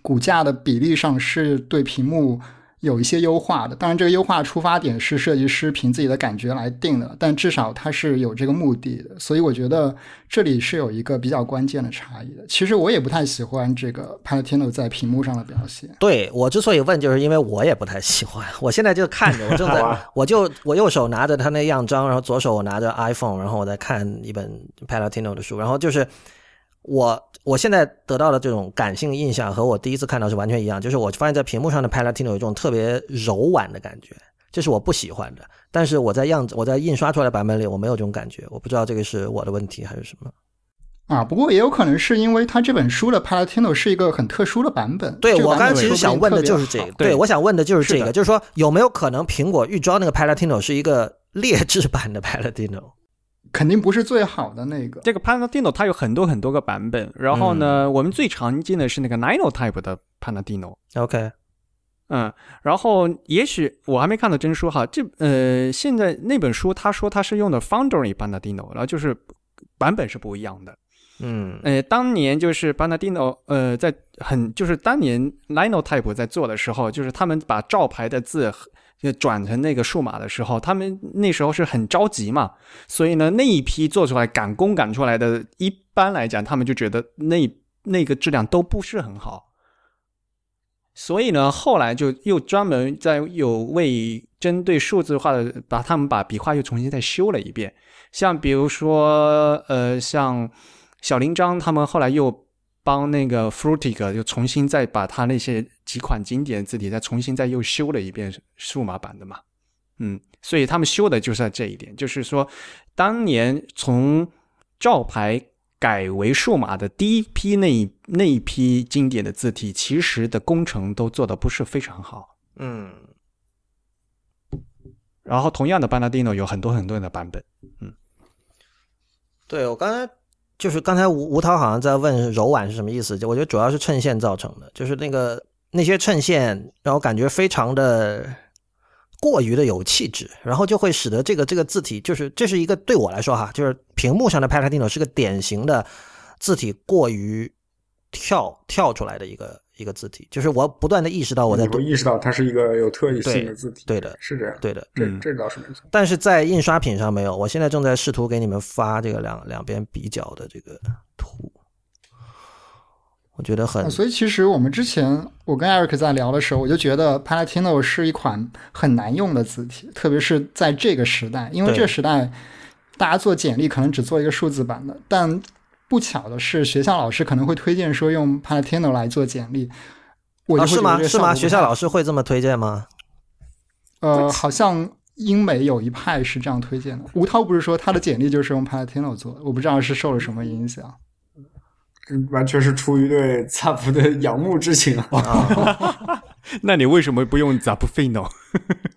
骨架的比例上是对屏幕有一些优化的，当然这个优化出发点是设计师凭自己的感觉来定的，但至少它是有这个目的的，所以我觉得这里是有一个比较关键的差异的。其实我也不太喜欢这个 Palatino 在屏幕上的表现。对我之所以问，就是因为我也不太喜欢。我现在就看着，我正在，<laughs> 我就我右手拿着他那样章，然后左手我拿着 iPhone，然后我在看一本 Palatino 的书，然后就是我我现在得到的这种感性印象和我第一次看到是完全一样，就是我发现在屏幕上的 Palatino 有一种特别柔婉的感觉，这是我不喜欢的。但是我在样子我在印刷出来的版本里我没有这种感觉，我不知道这个是我的问题还是什么。啊，不过也有可能是因为它这本书的 Palatino 是一个很特殊的版本。对这个我刚才其实想问的就是这个好，对我想问的就是这个，是就是说有没有可能苹果预装那个 Palatino 是一个劣质版的 Palatino？肯定不是最好的那个。这个 Panadino 它有很多很多个版本，然后呢，我们最常见的是那个 Nino Type 的 Panadino。OK，嗯，然后也许我还没看到真书哈，这呃，现在那本书他说他是用的 Foundry Panadino，然后就是版本是不一样的。嗯呃，当年就是 Panadino，呃，在很就是当年 Nino Type 在做的时候，就是他们把照牌的字就转成那个数码的时候，他们那时候是很着急嘛，所以呢，那一批做出来赶工赶出来的，一般来讲，他们就觉得那那个质量都不是很好。所以呢，后来就又专门在有为针对数字化的，把他们把笔画又重新再修了一遍。像比如说，呃，像小林章他们后来又帮那个 Fruitic 又重新再把他那些几款经典字体再重新再又修了一遍数码版的嘛。嗯，所以他们修的就是在这一点，就是说，当年从照牌改为数码的第一批那一那一批经典的字体，其实的工程都做的不是非常好。嗯，然后同样的 Paladino 有很多很多的版本。嗯对我刚才就是刚才吴吴涛好像在问柔婉是什么意思，就我觉得主要是衬线造成的，就是那个那些衬线让我感觉非常的过于的有气质，然后就会使得这个这个字体就是这是一个对我来说哈，就是屏幕上的 Palatino 是个典型的字体过于跳跳出来的一个一个字体，就是我不断的意识到我在读，意识到它是一个有特异性的字体，对的是这样，对的，这嗯这倒是没错。但是在印刷品上没有。我现在正在试图给你们发这个两两边比较的这个图，我觉得很啊所以其实我们之前我跟 Eric 在聊的时候，我就觉得 Palatino 是一款很难用的字体，特别是在这个时代，因为这个时代大家做简历可能只做一个数字版的，但不巧的是，学校老师可能会推荐说用 Palatino 来做简历。我就啊是吗？会觉得是吗？学校老师会这么推荐吗？呃，好像英美有一派是这样推荐的。吴涛不是说他的简历就是用 Palatino 做的，我不知道是受了什么影响。嗯完全是出于对萨福的仰慕之情啊！<laughs> 那你为什么不用 Zapfino？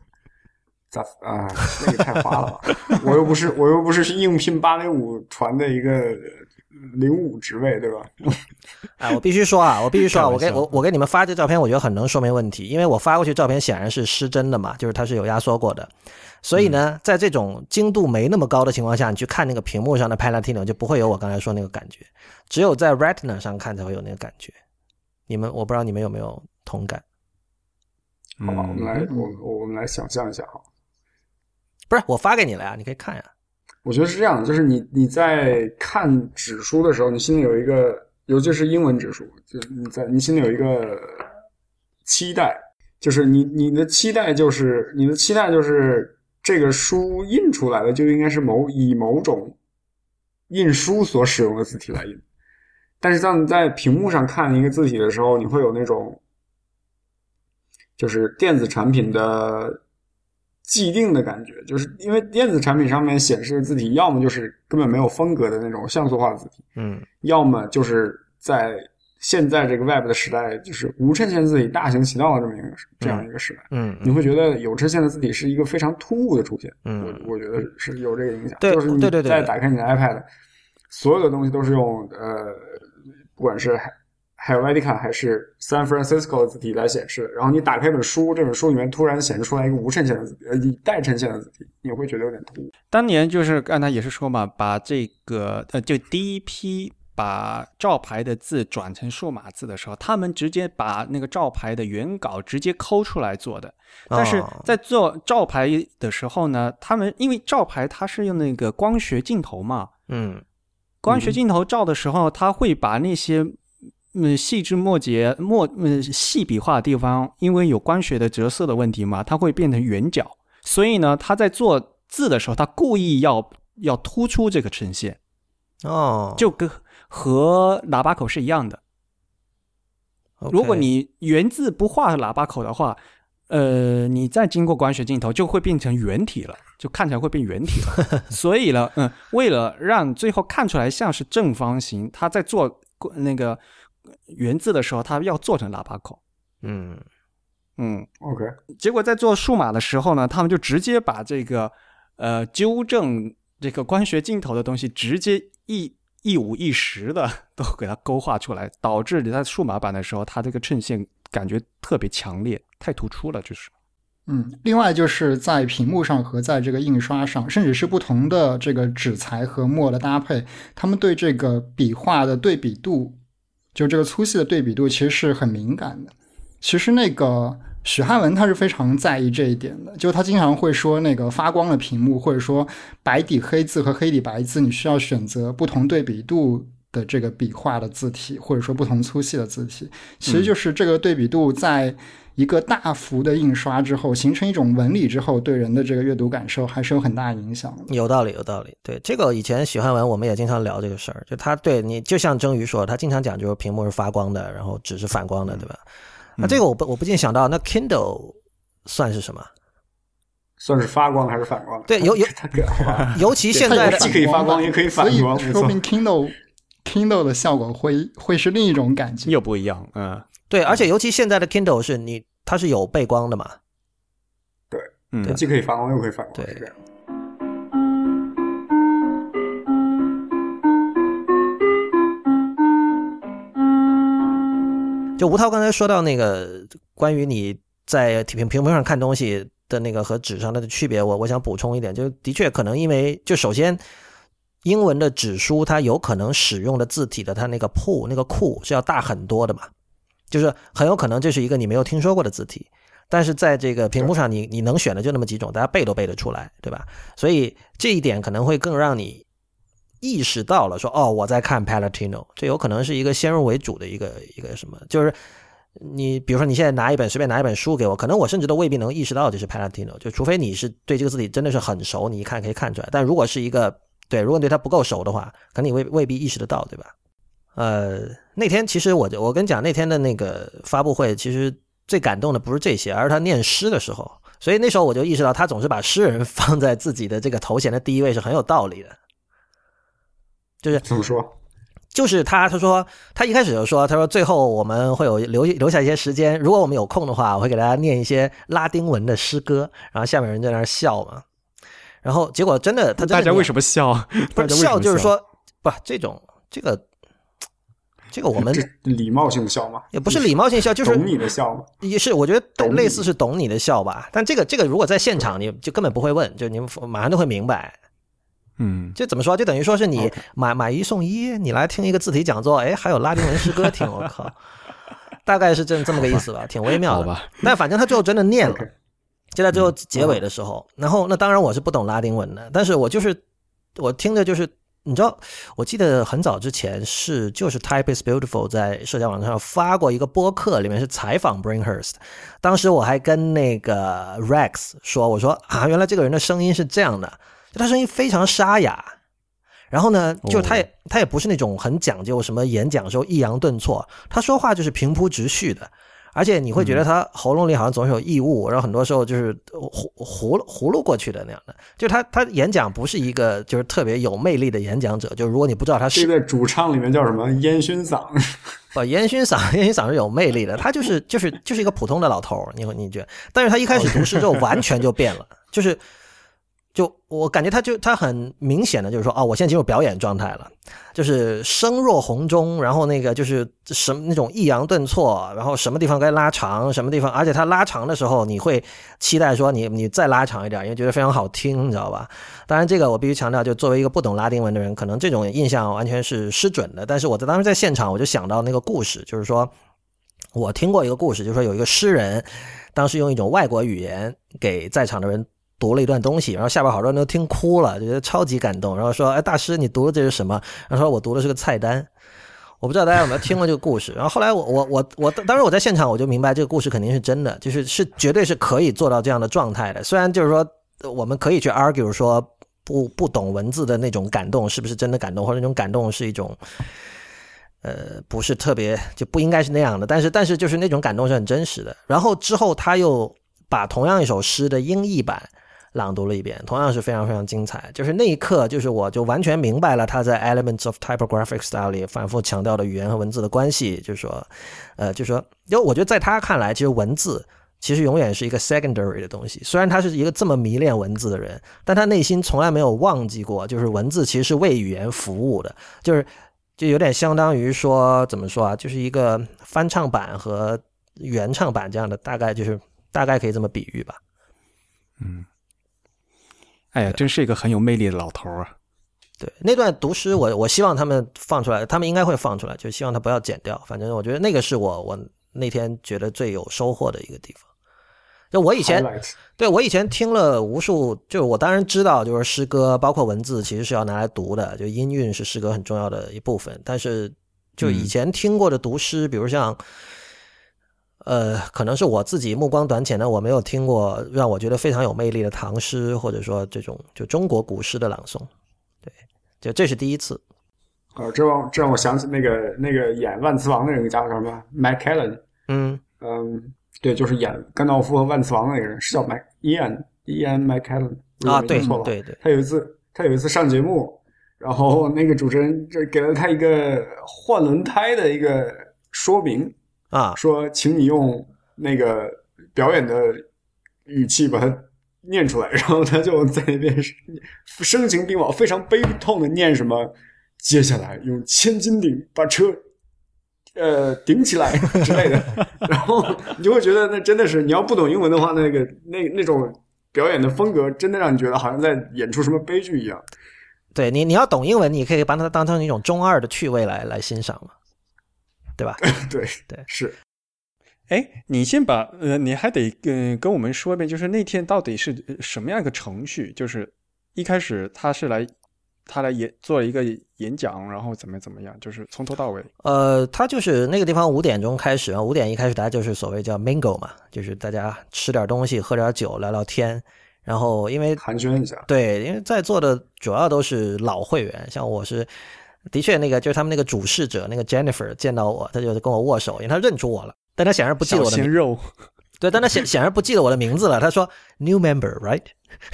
<laughs> 萨福啊，那个太花了吧！我又不是我又不是应聘芭蕾舞团的一个零五职位，对吧？<laughs> 哎，我必须说啊，我必须说啊，我给我我给你们发这照片，我觉得很能说明问题，因为我发过去照片显然是失真的嘛，就是它是有压缩过的，所以呢，嗯在这种精度没那么高的情况下，你去看那个屏幕上的 Palatino 就不会有我刚才说那个感觉，只有在 Retina 上看才会有那个感觉。你们我不知道你们有没有同感？好吧，我们来嗯我我们来想象一下哈。不是我发给你了呀，你可以看呀。我觉得是这样的，就是你你在看指书的时候，你心里有一个，尤其是英文指书，就你在你心里有一个期待，就是你你的期待就是你的期待就是这个书印出来的就应该是某以某种印书所使用的字体来印，但是当你在屏幕上看一个字体的时候，你会有那种就是电子产品的既定的感觉，就是因为电子产品上面显示的字体，要么就是根本没有风格的那种像素化的字体，嗯要么就是在现在这个 Web 的时代，就是无衬线字体大行其道的这么一个这样一个时代，嗯你会觉得有衬线的字体是一个非常突兀的出现。嗯我我觉得是有这个影响，对就是你再打开你的 iPad，所有的东西都是用呃，不管是 Helvetica 还是 San Francisco 的字体来显示的。然后你打开一本书，这本书里面突然显示出来一个无衬线的字体，呃，以带衬线的字体，你会觉得有点突兀。当年就是刚才也是说嘛，把这个呃，就第一批把照牌的字转成数码字的时候，他们直接把那个照牌的原稿直接抠出来做的。但是哦在做照牌的时候呢，他们因为照牌它是用那个光学镜头嘛，嗯光学镜头照的时候，它会把那些嗯细枝末节、末嗯细笔画的地方，因为有光学的折射的问题嘛，它会变成圆角。所以呢，他在做字的时候，他故意要要突出这个呈现，哦，就跟和喇叭口是一样的。如果你原字不画喇叭口的话，呃，你再经过光学镜头就会变成圆体了，就看起来会变圆体了。<laughs> 所以呢，嗯，为了让最后看出来像是正方形，他在做那个圆字的时候，它要做成喇叭口。嗯嗯，OK，结果在做数码的时候呢，他们就直接把这个呃纠正这个光学镜头的东西，直接一一五一十的都给它勾画出来，导致你在数码版的时候，它这个衬线感觉特别强烈，太突出了，就是。嗯，另外就是在屏幕上和在这个印刷上，甚至是不同的这个纸材和墨的搭配，他们对这个笔画的对比度，就这个粗细的对比度，其实是很敏感的。其实那个许汉文他是非常在意这一点的，就他经常会说那个发光的屏幕，或者说白底黑字和黑底白字，你需要选择不同对比度的这个笔画的字体，或者说不同粗细的字体。其实就是这个对比度在一个大幅的印刷之后，形成一种纹理之后，对人的这个阅读感受还是有很大影响的。有道理，有道理。对这个，以前许汉文我们也经常聊这个事儿，就他对你，就像蒸鱼说，他经常讲就是屏幕是发光的，然后纸是反光的，对吧？那这个我不我不禁想到，那 Kindle 算是什么？算是发光还是反光？对有有它可好吧？尤其现在的既可以发光也可以反光说明 Kindle Kindle 的效果会会是另一种感觉。又不一样，嗯对，而且尤其现在的 Kindle 是你它是有背光的嘛？对嗯它既可以发光又可以反光，对。就吴涛刚才说到那个关于你在屏屏幕上看东西的那个和纸上的区别，我我想补充一点，就的确可能因为就首先。英文的纸书，它有可能使用的字体的它那个铺那个库是要大很多的嘛，就是很有可能这是一个你没有听说过的字体，但是在这个屏幕上，你你能选的就那么几种，大家背都背得出来，对吧？所以这一点可能会更让你意识到了，说哦，我在看 Palatino，这有可能是一个先入为主的一个一个什么，就是你比如说你现在拿一本随便拿一本书给我，可能我甚至都未必能意识到这是 Palatino，就除非你是对这个字体真的是很熟，你一看可以看出来，但如果是一个对，如果你对他不够熟的话，可能你未未必意识得到，对吧？呃，那天其实我我跟你讲，那天的那个发布会，其实最感动的不是这些，而是他念诗的时候。所以那时候我就意识到，他总是把诗人 <laughs> 放在自己的这个头衔的第一位是很有道理的。就是怎么说？就是他他说他一开始就说，他说最后我们会有留留下一些时间，如果我们有空的话，我会给大家念一些拉丁文的诗歌。然后下面人在那笑嘛。然后结果真的，他大家为什么笑？不是笑，就是说不这种这个这个我们礼貌性笑吗？也不是礼貌性笑，就是懂你的笑吗？也是，我觉得类似是懂你的笑吧。但这个这个如果在现场，你就根本不会问，就你们马上都会明白。嗯，就怎么说？就等于说是你买买一送一，你来听一个字体讲座，哎，还有拉丁文诗歌听，我靠，大概是这这么个意思吧，挺微妙的。但反正他最后真的念了。就在最后结尾的时候，然后那当然我是不懂拉丁文的，但是我就是我听着就是你知道，我记得很早之前是就是 Type is Beautiful 在社交网站上发过一个播客，里面是采访 Bringhurst，当时我还跟那个 Rex 说，我说啊，原来这个人的声音是这样的，就他声音非常沙哑，然后呢，就他也他也不是那种很讲究什么演讲时候抑扬顿挫，他说话就是平铺直叙的。而且你会觉得他喉咙里好像总是有异物，然后很多时候就是糊糊葫芦过去的那样的。就他他演讲不是一个就是特别有魅力的演讲者。就如果你不知道他是在主唱里面叫什么烟熏嗓，不 <laughs> 烟熏嗓 <laughs> 烟熏嗓是有魅力的。他就是就是就是一个普通的老头儿，你你觉得？但是他一开始读诗之后完全就变了，就是。就我感觉他就他很明显的就是说哦，我现在进入表演状态了，就是声若洪钟，然后那个就是什么那种抑扬顿挫，然后什么地方该拉长，什么地方，而且他拉长的时候，你会期待说你你再拉长一点，因为觉得非常好听，你知道吧？当然这个我必须强调，就作为一个不懂拉丁文的人，可能这种印象完全是失准的。但是我在当时在现场，我就想到那个故事，就是说我听过一个故事，就是说有一个诗人，当时用一种外国语言给在场的人。读了一段东西，然后下边好多人都听哭了，就觉得超级感动。然后说：“哎，大师，你读的这是什么？”然后说：“我读的是个菜单。”我不知道大家有没有听过这个故事。然后后来我我我我当时我在现场，我就明白这个故事肯定是真的，就是是绝对是可以做到这样的状态的。虽然就是说我们可以去 argue 说不不懂文字的那种感动是不是真的感动，或者那种感动是一种呃不是特别就不应该是那样的。但是但是就是那种感动是很真实的。然后之后他又把同样一首诗的英译版。朗读了一遍，同样是非常非常精彩。就是那一刻，就是我就完全明白了他在 Elements of Typographic Style 里反复强调的语言和文字的关系。就是说，呃，就是说，因为我觉得在他看来，其实文字其实永远是一个 secondary 的东西。虽然他是一个这么迷恋文字的人，但他内心从来没有忘记过，就是文字其实是为语言服务的。就是就有点相当于说，怎么说啊？就是一个翻唱版和原唱版这样的，大概就是大概可以这么比喻吧。嗯。哎呀，真是一个很有魅力的老头啊！对，那段读诗，我我希望他们放出来，他们应该会放出来，就希望他不要剪掉。反正我觉得那个是我我那天觉得最有收获的一个地方。就我以前对我以前听了无数，就是我当然知道，就是诗歌包括文字其实是要拿来读的，就音韵是诗歌很重要的一部分。但是就以前听过的读诗，比如像。呃，可能是我自己目光短浅呢，我没有听过让我觉得非常有魅力的唐诗，或者说这种就中国古诗的朗诵。对，就这是第一次。哦，这让这让我想起那个那个演万磁王的人叫什么？Mike Allen。嗯嗯，对，就是演甘道夫和万磁王的那个人是叫 Mike Ian Ian Mike Allen。啊，对，对对。他有一次他有一次上节目，然后那个主持人就给了他一个换轮胎的一个说明。啊，说，请你用那个表演的语气把它念出来，然后他就在那边声情并茂，非常悲痛的念什么。接下来用千斤顶把车 <laughs> 呃顶起来之类的，<laughs> 然后你就会觉得那真的是你要不懂英文的话，那个那那种表演的风格真的让你觉得好像在演出什么悲剧一样。对你，你要懂英文，你可以把它当成一种中二的趣味来来欣赏嘛，对吧？<laughs> 对对是。哎，你先把呃，你还得跟跟我们说一遍，就是那天到底是什么样一个程序？就是一开始他是来他来演做了一个演讲，然后怎么怎么样？就是从头到尾。呃，他就是那个地方五点钟开始，五点一开始大家就是所谓叫 mingle 嘛，就是大家吃点东西，喝点酒，聊聊天。然后因为寒暄一下，对，因为在座的主要都是老会员，像我是的确那个就是他们那个主事者那个 Jennifer 见到我，他就跟我握手，因为他认出我了。但他显然不记得我的名肉，对，但他显显然不记得我的名字了。他说 “new member, right？”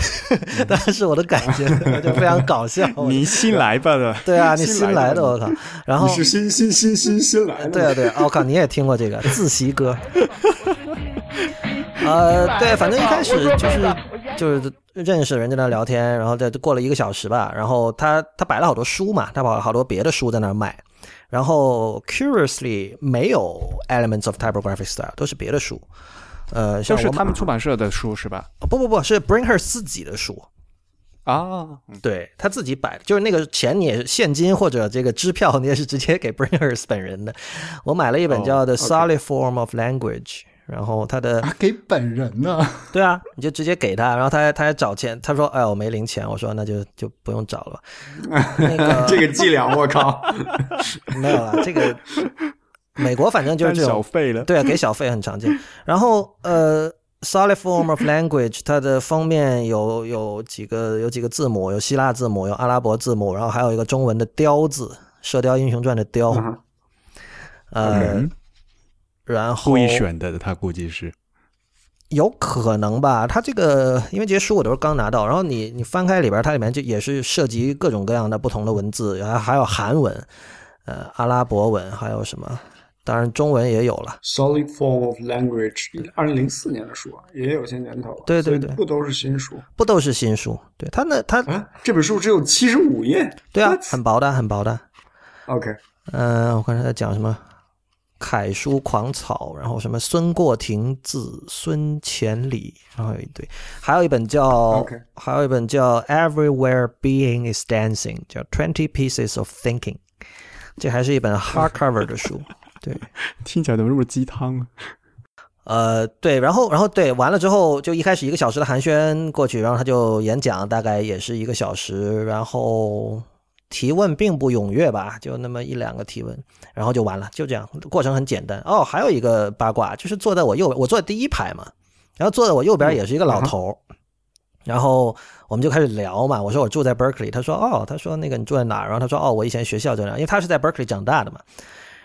<laughs> 当时我的感觉就非常搞笑。<laughs> 你新来吧的，对啊，你新来的，我靠！然后你是新新新新新来的，对啊对啊，我靠，你也听过这个自习歌？<laughs> 呃，对，反正一开始就是就是认识人在那聊天，然后在过了一个小时吧，然后他他摆了好多书嘛，他把好多别的书在那卖。然后，curiously 没有 Elements of Typographic Style，都是别的书，呃，像是他们出版社的书是吧？不不不是 Bringhurst 自己的书啊，对他自己摆，就是那个钱你也是现金或者这个支票，你也是直接给 Bringhurst 本人的。我买了一本叫 The Solid Form of Language。然后他的给本人呢？<laughs> 对啊，你就直接给他，然后他还他还找钱，他说：“哎，我没零钱。”我说：“那就就不用找了。”那个 <laughs> 这个伎俩，我靠，<laughs> 没有了。这个美国反正就是这种小费了，对啊，给小费很常见。然后呃，Solid Form of Language，它的封面有有几个有几个字母，有希腊字母，有阿拉伯字母，然后还有一个中文的“雕”字，《射雕英雄传》的“雕”，呃。然后故意选的，他估计是有可能吧。他这个因为这些书我都是刚拿到，然后你你翻开里边，它里面就也是涉及各种各样的不同的文字，然后还有韩文、呃阿拉伯文，还有什么？当然中文也有了。Solid Form of Language，二零零四年的书啊，也有些年头了。对对对，不都是新书？不都是新书？对他那他啊，这本书只有七十五页。对啊，很薄的，很薄的。OK，嗯，我看他在讲什么。楷书狂草，然后什么孙过庭字孙乾礼，然后有一堆，还有一本叫，还有一本叫 Everywhere Being is Dancing，叫 Twenty Pieces of Thinking，这还是一本 hardcover 的书，<laughs> 对，听起来怎么这么鸡汤？呃，对，然后，然后对，完了之后就一开始一个小时的寒暄过去，然后他就演讲，大概也是一个小时，然后。提问并不踊跃吧，就那么一两个提问，然后就完了，就这样，过程很简单。哦，还有一个八卦，就是坐在我右，我坐在第一排嘛，然后坐在我右边也是一个老头，然后我们就开始聊嘛。我说我住在 Berkeley，他说哦，他说那个你住在哪？然后他说哦，我以前学校在哪，因为他是在 Berkeley 长大的嘛。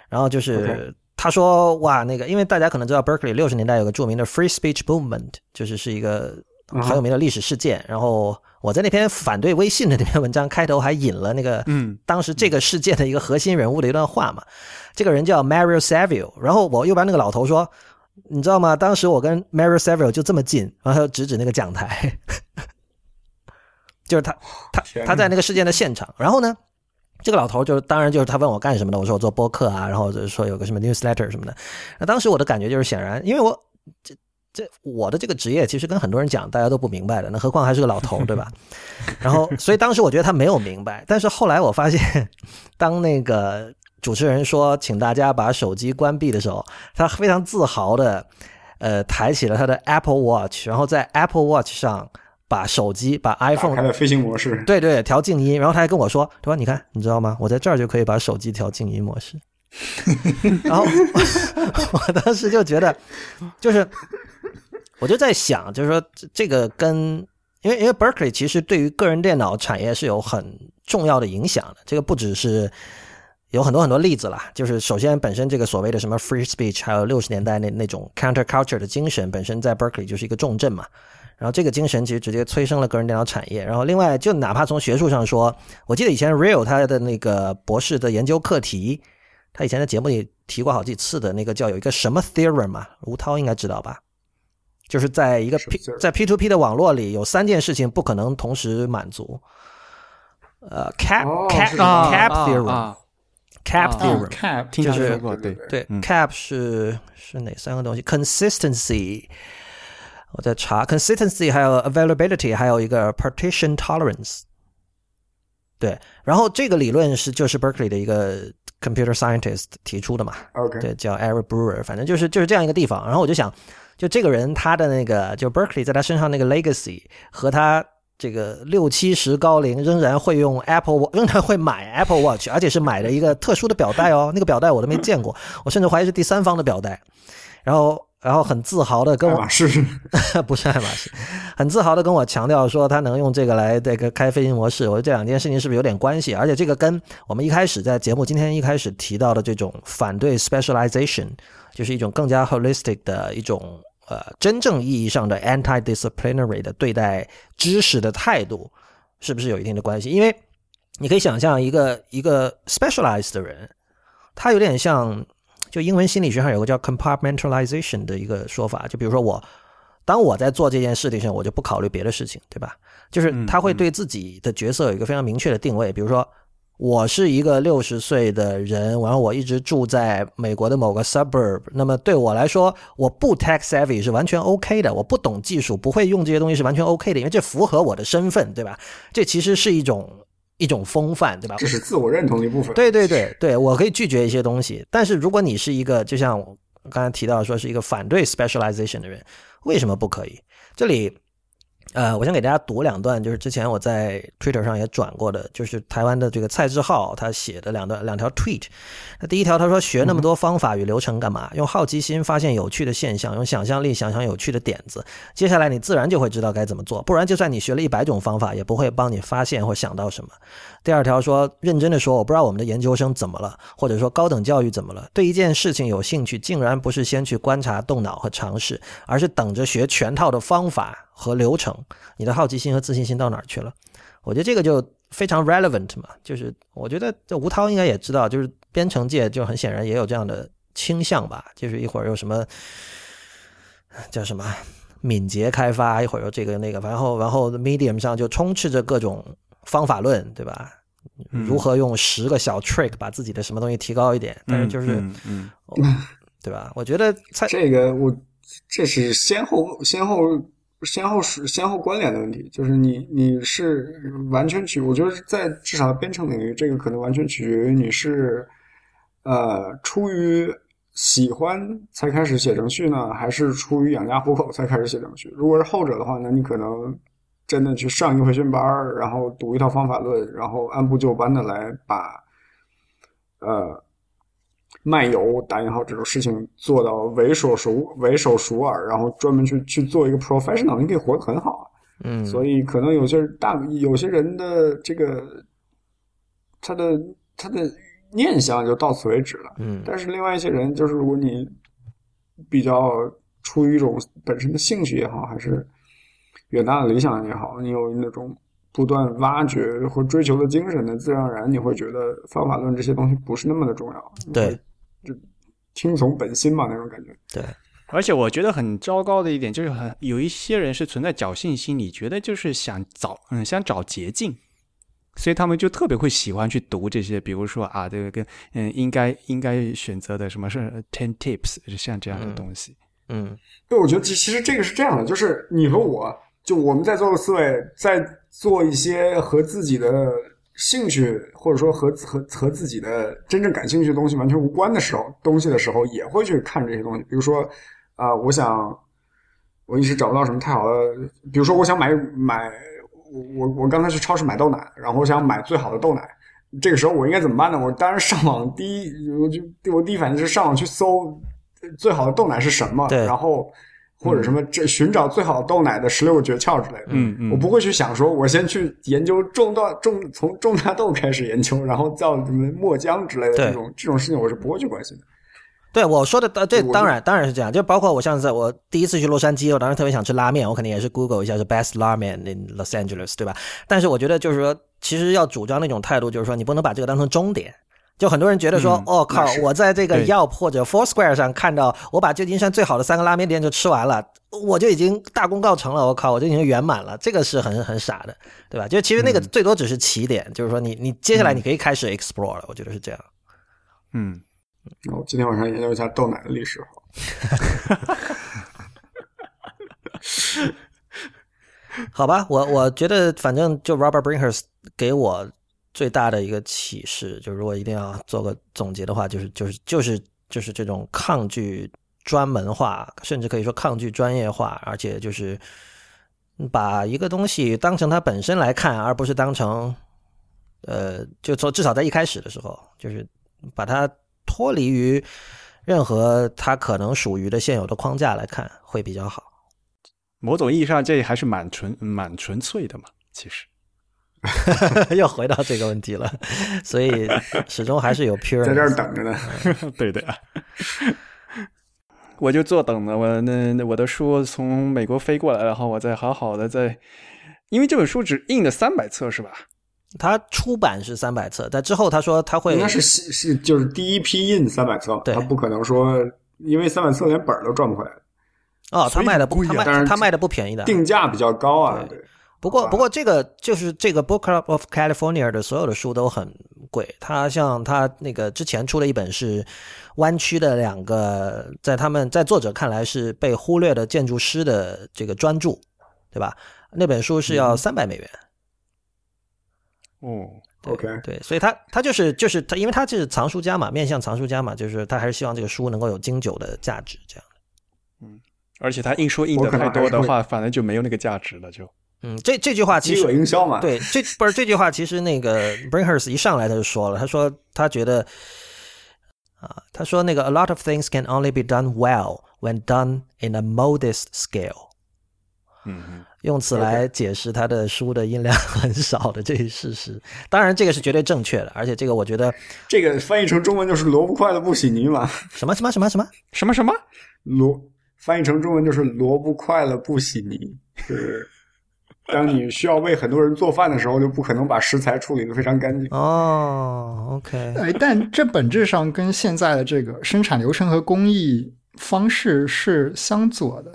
然后就是他说哇，那个因为大家可能知道 Berkeley 六十年代有个著名的 Free Speech Movement，就是是一个很有名的历史事件，然后。我在那篇反对微信的那篇文章开头还引了那个，嗯，当时这个事件的一个核心人物的一段话嘛。这个人叫 Mario Savio，然后我右边那个老头说：“你知道吗？当时我跟 Mario Savio 就这么近，然后他就指指那个讲台，<laughs> 就是他他他在那个事件的现场。然后呢，这个老头就是当然就是他问我干什么的，我说我做播客啊，然后就是说有个什么 newsletter 什么的。那当时我的感觉就是显然，因为我这。这我的这个职业其实跟很多人讲，大家都不明白的，那何况还是个老头，对吧？然后，所以当时我觉得他没有明白，但是后来我发现，当那个主持人说请大家把手机关闭的时候，他非常自豪的，呃，抬起了他的 Apple Watch，然后在 Apple Watch 上把手机把 iPhone 开了飞行模式，对对，调静音，然后他还跟我说，对吧？你看，你知道吗？我在这儿就可以把手机调静音模式。<laughs> 然后 <laughs> 我当时就觉得，就是。我就在想，就是说这个跟，因为因为 Berkeley 其实对于个人电脑产业是有很重要的影响的。这个不只是有很多很多例子啦，就是首先本身这个所谓的什么 free speech，还有六十年代那那种 counter culture 的精神，本身在 Berkeley 就是一个重镇嘛。然后这个精神其实直接催生了个人电脑产业。然后另外，就哪怕从学术上说，我记得以前 Real 他的那个博士的研究课题，他以前在节目里提过好几次的那个叫有一个什么 theorem 嘛，吴涛应该知道吧？就是在一个 P 在 P to P 的网络里，有三件事情不可能同时满足。呃，cap cap cap theorem，cap 啊 theorem，、cap 听就是他说过，对对 cap 是是哪三个东西？consistency，我在查 consistency，还有 availability，还有一个 partition tolerance。对，然后这个理论是就是 Berkeley 的一个 computer scientist 提出的嘛，OK，对，叫 Eric Brewer，反正就是就是这样一个地方。然后我就想，就这个人他的那个，就 Berkeley 在他身上那个 legacy 和他这个六七十高龄仍然会用 Apple，Wa- 仍然会买 Apple Watch，而且是买了一个特殊的表带哦，那个表带我都没见过，我甚至怀疑是第三方的表带。然后，然后很自豪的跟我是 <laughs> 不是爱马仕，很自豪的跟我强调说他能用这个来这个开飞行模式。我觉得这两件事情是不是有点关系？而且这个跟我们一开始在节目今天一开始提到的这种反对 specialization，就是一种更加 holistic 的一种呃真正意义上的 anti-disciplinary 的对待知识的态度，是不是有一定的关系？因为你可以想象一个一个 specialized 的人，他有点像。就英文心理学上有个叫 compartmentalization 的一个说法，就比如说我，当我在做这件事情上，我就不考虑别的事情，对吧？就是他会对自己的角色有一个非常明确的定位，比如说我是一个六十岁的人，然后我一直住在美国的某个 suburb，那么对我来说，我不 tech savvy 是完全 OK 的，我不懂技术，不会用这些东西是完全 OK 的，因为这符合我的身份，对吧？这其实是一种一种风范，对吧？这是自我认同的一部分。对对对对，我可以拒绝一些东西，但是如果你是一个，就像我刚才提到说是一个反对 specialization 的人，为什么不可以？这里，呃，我想给大家读两段，就是之前我在 Twitter 上也转过的，就是台湾的这个蔡志浩他写的两段两条 tweet。那第一条他说学那么多方法与流程干嘛？用好奇心发现有趣的现象，用想象力想想有趣的点子，接下来你自然就会知道该怎么做。不然就算你学了一百种方法，也不会帮你发现或想到什么。第二条说，认真的说，我不知道我们的研究生怎么了，或者说高等教育怎么了，对一件事情有兴趣，竟然不是先去观察、动脑和尝试，而是等着学全套的方法和流程。你的好奇心和自信心到哪儿去了？我觉得这个就非常 relevant 嘛，就是我觉得这吴涛应该也知道，就是编程界就很显然也有这样的倾向吧，就是一会儿有什么叫什么敏捷开发，一会儿又这个那个，然后然后 Medium 上就充斥着各种方法论，对吧？如何用十个小 trick 把自己的什么东西提高一点？但是就是，嗯嗯 <laughs> 对吧？我觉得蔡这个我这是先后先后先后是先后关联的问题，就是你你是完全取，我觉得在至少编程领域，这个可能完全取决于你是呃出于喜欢才开始写程序呢，还是出于养家糊口才开始写程序？如果是后者的话，那你可能真的去上一个培训班，然后读一套方法论，然后按部就班的来把呃。漫游打引号这种事情做到为手熟为手熟耳，然后专门去去做一个 professional，你可以活得很好啊。嗯，所以可能有些大有些人的这个他的他的念想就到此为止了。嗯但是另外一些人，就是如果你比较出于一种本身的兴趣也好，还是远大的理想也好，你有那种不断挖掘和追求的精神呢，自然而然你会觉得方法论这些东西不是那么的重要。对，就听从本心嘛那种感觉。对，而且我觉得很糟糕的一点就是很有一些人是存在侥幸心理，觉得就是想找嗯想找捷径，所以他们就特别会喜欢去读这些，比如说啊这个跟嗯应该应该选择的什么是 ten tips 像这样的东西。嗯对，我觉得其其实这个是这样的，就是你和我，就我们在座的四位，在做一些和自己的兴趣，或者说和和和自己的真正感兴趣的东西完全无关的时候，东西的时候，也会去看这些东西。比如说，啊、我想我一时找不到什么太好的，比如说我想买买，我我我刚才去超市买豆奶，然后我想买最好的豆奶。这个时候我应该怎么办呢？我当然上网，第一我就我第一反应是上网去搜最好的豆奶是什么，然后或者什么这寻找最好豆奶的十六个诀窍之类的。嗯嗯我不会去想说，我先去研究种大种从种大豆开始研究，然后造什么墨浆之类的对这种这种事情，我是不会去关心的。对我说的，呃这当然当然是这样，就包括我上次我第一次去洛杉矶，我当时特别想吃拉面，我肯定也是 Google 一下是 best ramen in Los Angeles，对吧？但是我觉得就是说，其实要主张那种态度，就是说你不能把这个当成终点。就很多人觉得说，嗯哦靠我在这个 Yelp 或者 Foursquare 上看到，我把旧金山最好的三个拉面店就吃完了，我就已经大功告成了，我靠，我就已经圆满了，这个是很很傻的，对吧？就其实那个最多只是起点，就是说你你接下来你可以开始 explore 了，我觉得是这样。嗯，那我今天晚上研究一下豆奶的历史。<laughs> 好吧，我我觉得反正就 Robert Brinkhurst 给我最大的一个启示，就如果一定要做个总结的话，就是就是就是就是这种抗拒专门化，甚至可以说抗拒专业化，而且就是把一个东西当成它本身来看，而不是当成呃，就从至少在一开始的时候，就是把它脱离于任何它可能属于的现有的框架来看，会比较好。某种意义上，这还是蛮纯蛮纯粹的嘛。其实，<laughs> 又回到这个问题了，所以始终还是有 pure 在这儿等着呢。<laughs> 对的，我就坐等着我那我的书从美国飞过来，然后我再好好的再，因为这本书只印了三百册是吧？他出版是三百册，在之后他说他会应该是是就是第一批印三百册，他不可能说因为三百册连本儿都赚不回来。哦，他卖的不，所以他当然卖他卖的不便宜的。定价比较高啊，对。不过，不过这个就是这个 Book Club of California 的所有的书都很贵。他像他那个之前出了一本是弯曲的两个，在他们在作者看来是被忽略的建筑师的这个专著，对吧？那本书是要三百美元。哦，对 OK 对，所以他他就是就是他，因为他就是藏书家嘛，面向藏书家嘛，就是他还是希望这个书能够有经久的价值，这样的。而且他印书印的太多的话，反正就没有那个价值了，就嗯，这这句话其实营销嘛，对这不是这句话，其实那个 <laughs> Brinkhurst 一上来他就说了，他说他觉得啊，他说那个 a lot of things can only be done well when done in a modest scale，嗯嗯，用此来解释他的书的音量很少的这一事实。当然，这个是绝对正确的，而且这个我觉得这个翻译成中文就是萝卜快乐不洗泥嘛，什么什么什么什么什么什么？萝翻译成中文就是萝卜快了不洗泥，是当你需要为很多人做饭的时候，就不可能把食材处理的非常干净。哦，OK，哎，但这本质上跟现在的这个生产流程和工艺方式是相左的。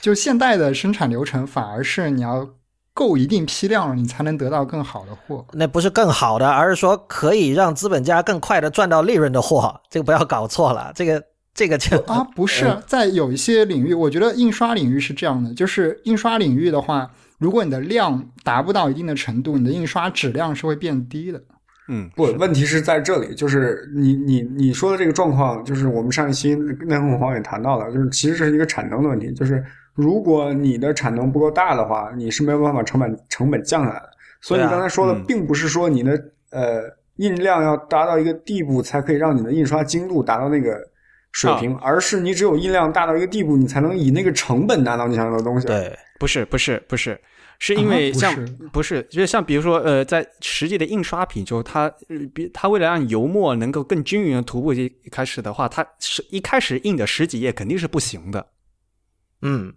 就现代的生产流程，反而是你要够一定批量了，你才能得到更好的货。那不是更好的，而是说可以让资本家更快的赚到利润的货，这个不要搞错了，这个这个就啊，不是，在有一些领域，我觉得印刷领域是这样的，就是印刷领域的话，如果你的量达不到一定的程度，你的印刷质量是会变低的。嗯，不，问题是在这里，就是你你你说的这个状况，就是我们上一期内控黄也谈到了，就是其实这是一个产能的问题，就是如果你的产能不够大的话，你是没有办法成本成本降下来的。所以你刚才说的嗯并不是说你的呃印量要达到一个地步才可以让你的印刷精度达到那个水平，而是你只有印量大到一个地步，你才能以那个成本拿到你想要的东西。，对，不是不是不是，是因为啊不像、是不是，就是像比如说呃，在实际的印刷品中，它呃比它为了让油墨能够更均匀的涂布一开始的话，它是一开始印的十几页肯定是不行的。嗯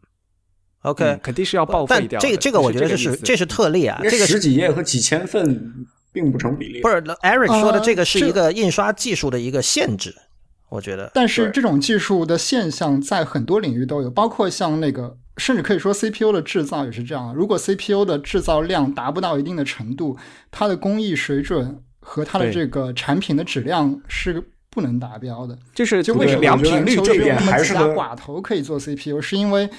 ，OK，嗯肯定是要报废掉的。这个这个我觉得就是这是特例啊，这个十几页和几千份并不成比例。不是 Eric 说的呃这个是一个印刷技术的一个限制，我觉得。但是这种技术的现象在很多领域都有，包括像那个，甚至可以说 CPU 的制造也是这样。如果 CPU 的制造量达不到一定的程度，它的工艺水准和它的这个产品的质量是不能达标的。就是就为什么良品率这这点就只有那么几家还是寡头可以做 CPU，是因为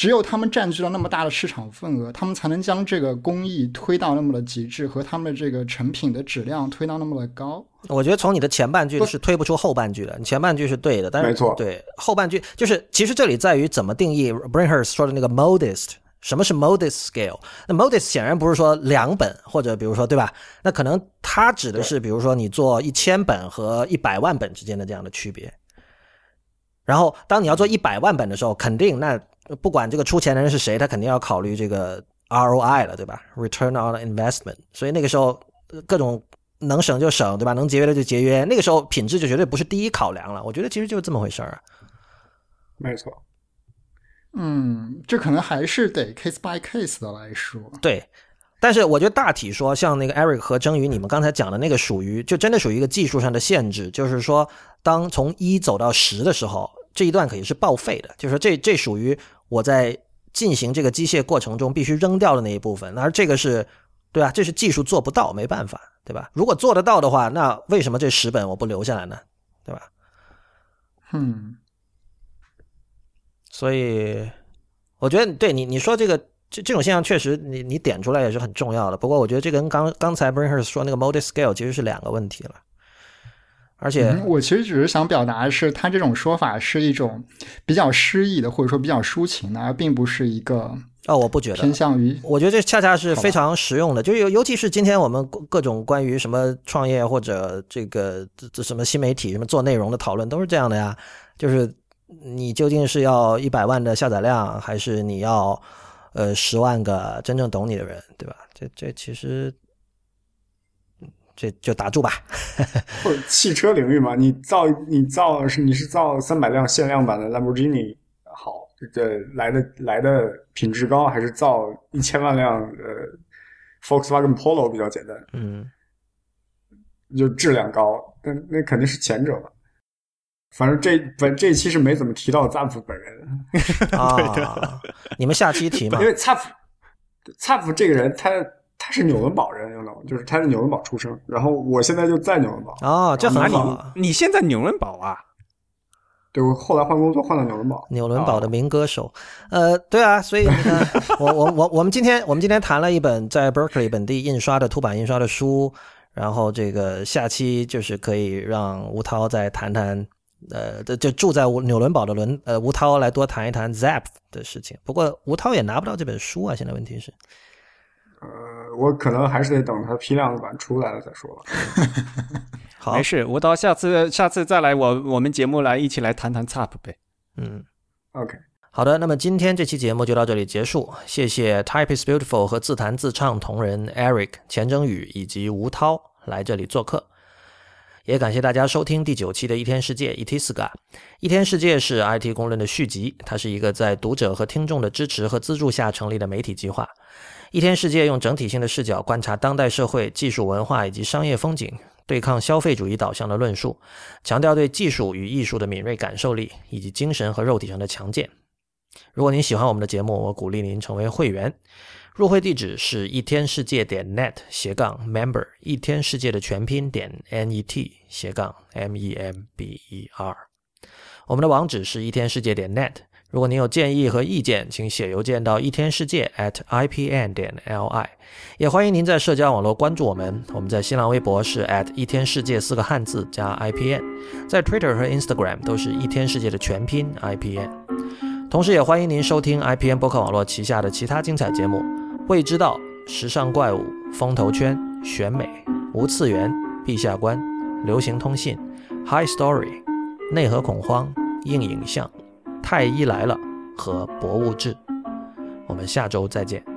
只有他们占据了那么大的市场份额，他们才能将这个工艺推到那么的极致，和他们的这个成品的质量推到那么的高。我觉得从你的前半句是推不出后半句的，你前半句是对的，但是没错对后半句就是其实这里在于怎么定义 Brinkhurst 说的那个 modest。什么是 modest scale？那 modest 显然不是说两本或者比如说对吧？那可能它指的是比如说你做一千本和一百万本之间的这样的区别。然后当你要做一百万本的时候，肯定那不管这个出钱的人是谁，他肯定要考虑这个 ROI 了，对吧？Return on investment。所以那个时候呃各种能省就省，对吧？能节约的就节约。那个时候品质就绝对不是第一考量了。我觉得其实就是这么回事儿啊。没错。嗯，这可能还是得 case by case 的来说。对，但是我觉得大体说，像那个 Eric 和蒸鱼，你们刚才讲的那个属于，就真的属于一个技术上的限制，就是说，当从一走到十的时候，这一段可以是报废的，就是说这这属于我在进行这个机械过程中必须扔掉的那一部分，而这个是，对吧，这是技术做不到，没办法。对吧？如果做得到的话，那为什么这十本我不留下来呢？对吧？嗯，所以我觉得对你你说这个这这种现象确实你你点出来也是很重要的。不过我觉得这跟刚刚才 Brinker 说那个 Model Scale 其实是两个问题了。而且、嗯我其实只是想表达的是，他这种说法是一种比较诗意的，或者说比较抒情的，而并不是一个哦，我不觉得偏向于我觉得这恰恰是非常实用的，就尤尤其是今天我们各各种关于什么创业或者这个这这什么新媒体什么做内容的讨论都是这样的呀，就是你究竟是要一百万的下载量，还是你要呃十万个真正懂你的人，对吧？这这其实这就打住吧。或者汽车领域嘛，你造你造是你是造三百辆限量版的兰博基尼好，这来的来的品质高，还是造一千万辆呃 Volkswagen Polo 比较简单，嗯，就质量高，那那肯定是前者吧。反正这本这一期是没怎么提到 Zapf 本人，<laughs> 啊，你们下期提嘛因？为 Zapf Zapf 这个人他他是纽伦堡人，you know，就是他是纽伦堡出生，然后我现在就在纽伦堡，哦，这很啊好啊。你现在纽伦堡啊？对我后来换工作换到纽伦堡，纽伦堡的民歌手，呃，对啊，所以你看，<laughs> 我我我我们今天我们今天谈了一本在 Berkeley 本地印刷的凸版印刷的书，然后这个下期就是可以让吴涛再谈谈，呃，就就住在吴纽伦堡的伦呃吴涛来多谈一谈 Zap 的事情。不过吴涛也拿不到这本书啊，现在问题是，呃，我可能还是得等它批量版出来了再说吧。<laughs> 好没，事，我到下次下次再来我我们节目来一起来谈谈 TAP 呗。嗯。OK，好的，那么今天这期节目就到这里结束，谢谢 Type is Beautiful 和自弹自唱同人 Eric 钱征宇以及吴涛来这里做客，也感谢大家收听第九期的一天世界 Itiska。一天世界是 IT 公论的续集，它是一个在读者和听众的支持和资助下成立的媒体计划。一天世界用整体性的视角观察当代社会、技术文化以及商业风景，对抗消费主义导向的论述，强调对技术与艺术的敏锐感受力以及精神和肉体上的强健。如果您喜欢我们的节目，我鼓励您成为会员。入会地址是一天世界点 net 斜杠 member，一天世界的全拼点 net 斜杠 m e m b e r。我们的网址是一天世界点 net。如果您有建议和意见，请写邮件到一天世界 at ipn 点 li。也欢迎您在社交网络关注我们。我们在新浪微博是 at 一天世界四个汉字加 ipn，在 Twitter 和 Instagram 都是一天世界的全拼 ipn。同时，也欢迎您收听 IPN 博客网络旗下的其他精彩节目：《未知道》、《时尚怪物》、《风头圈》、《选美》、《无次元》、《陛下观》、《流行通信》、《High Story》、《内核恐慌》、《硬影像》、《太医来了》和《博物志》。我们下周再见。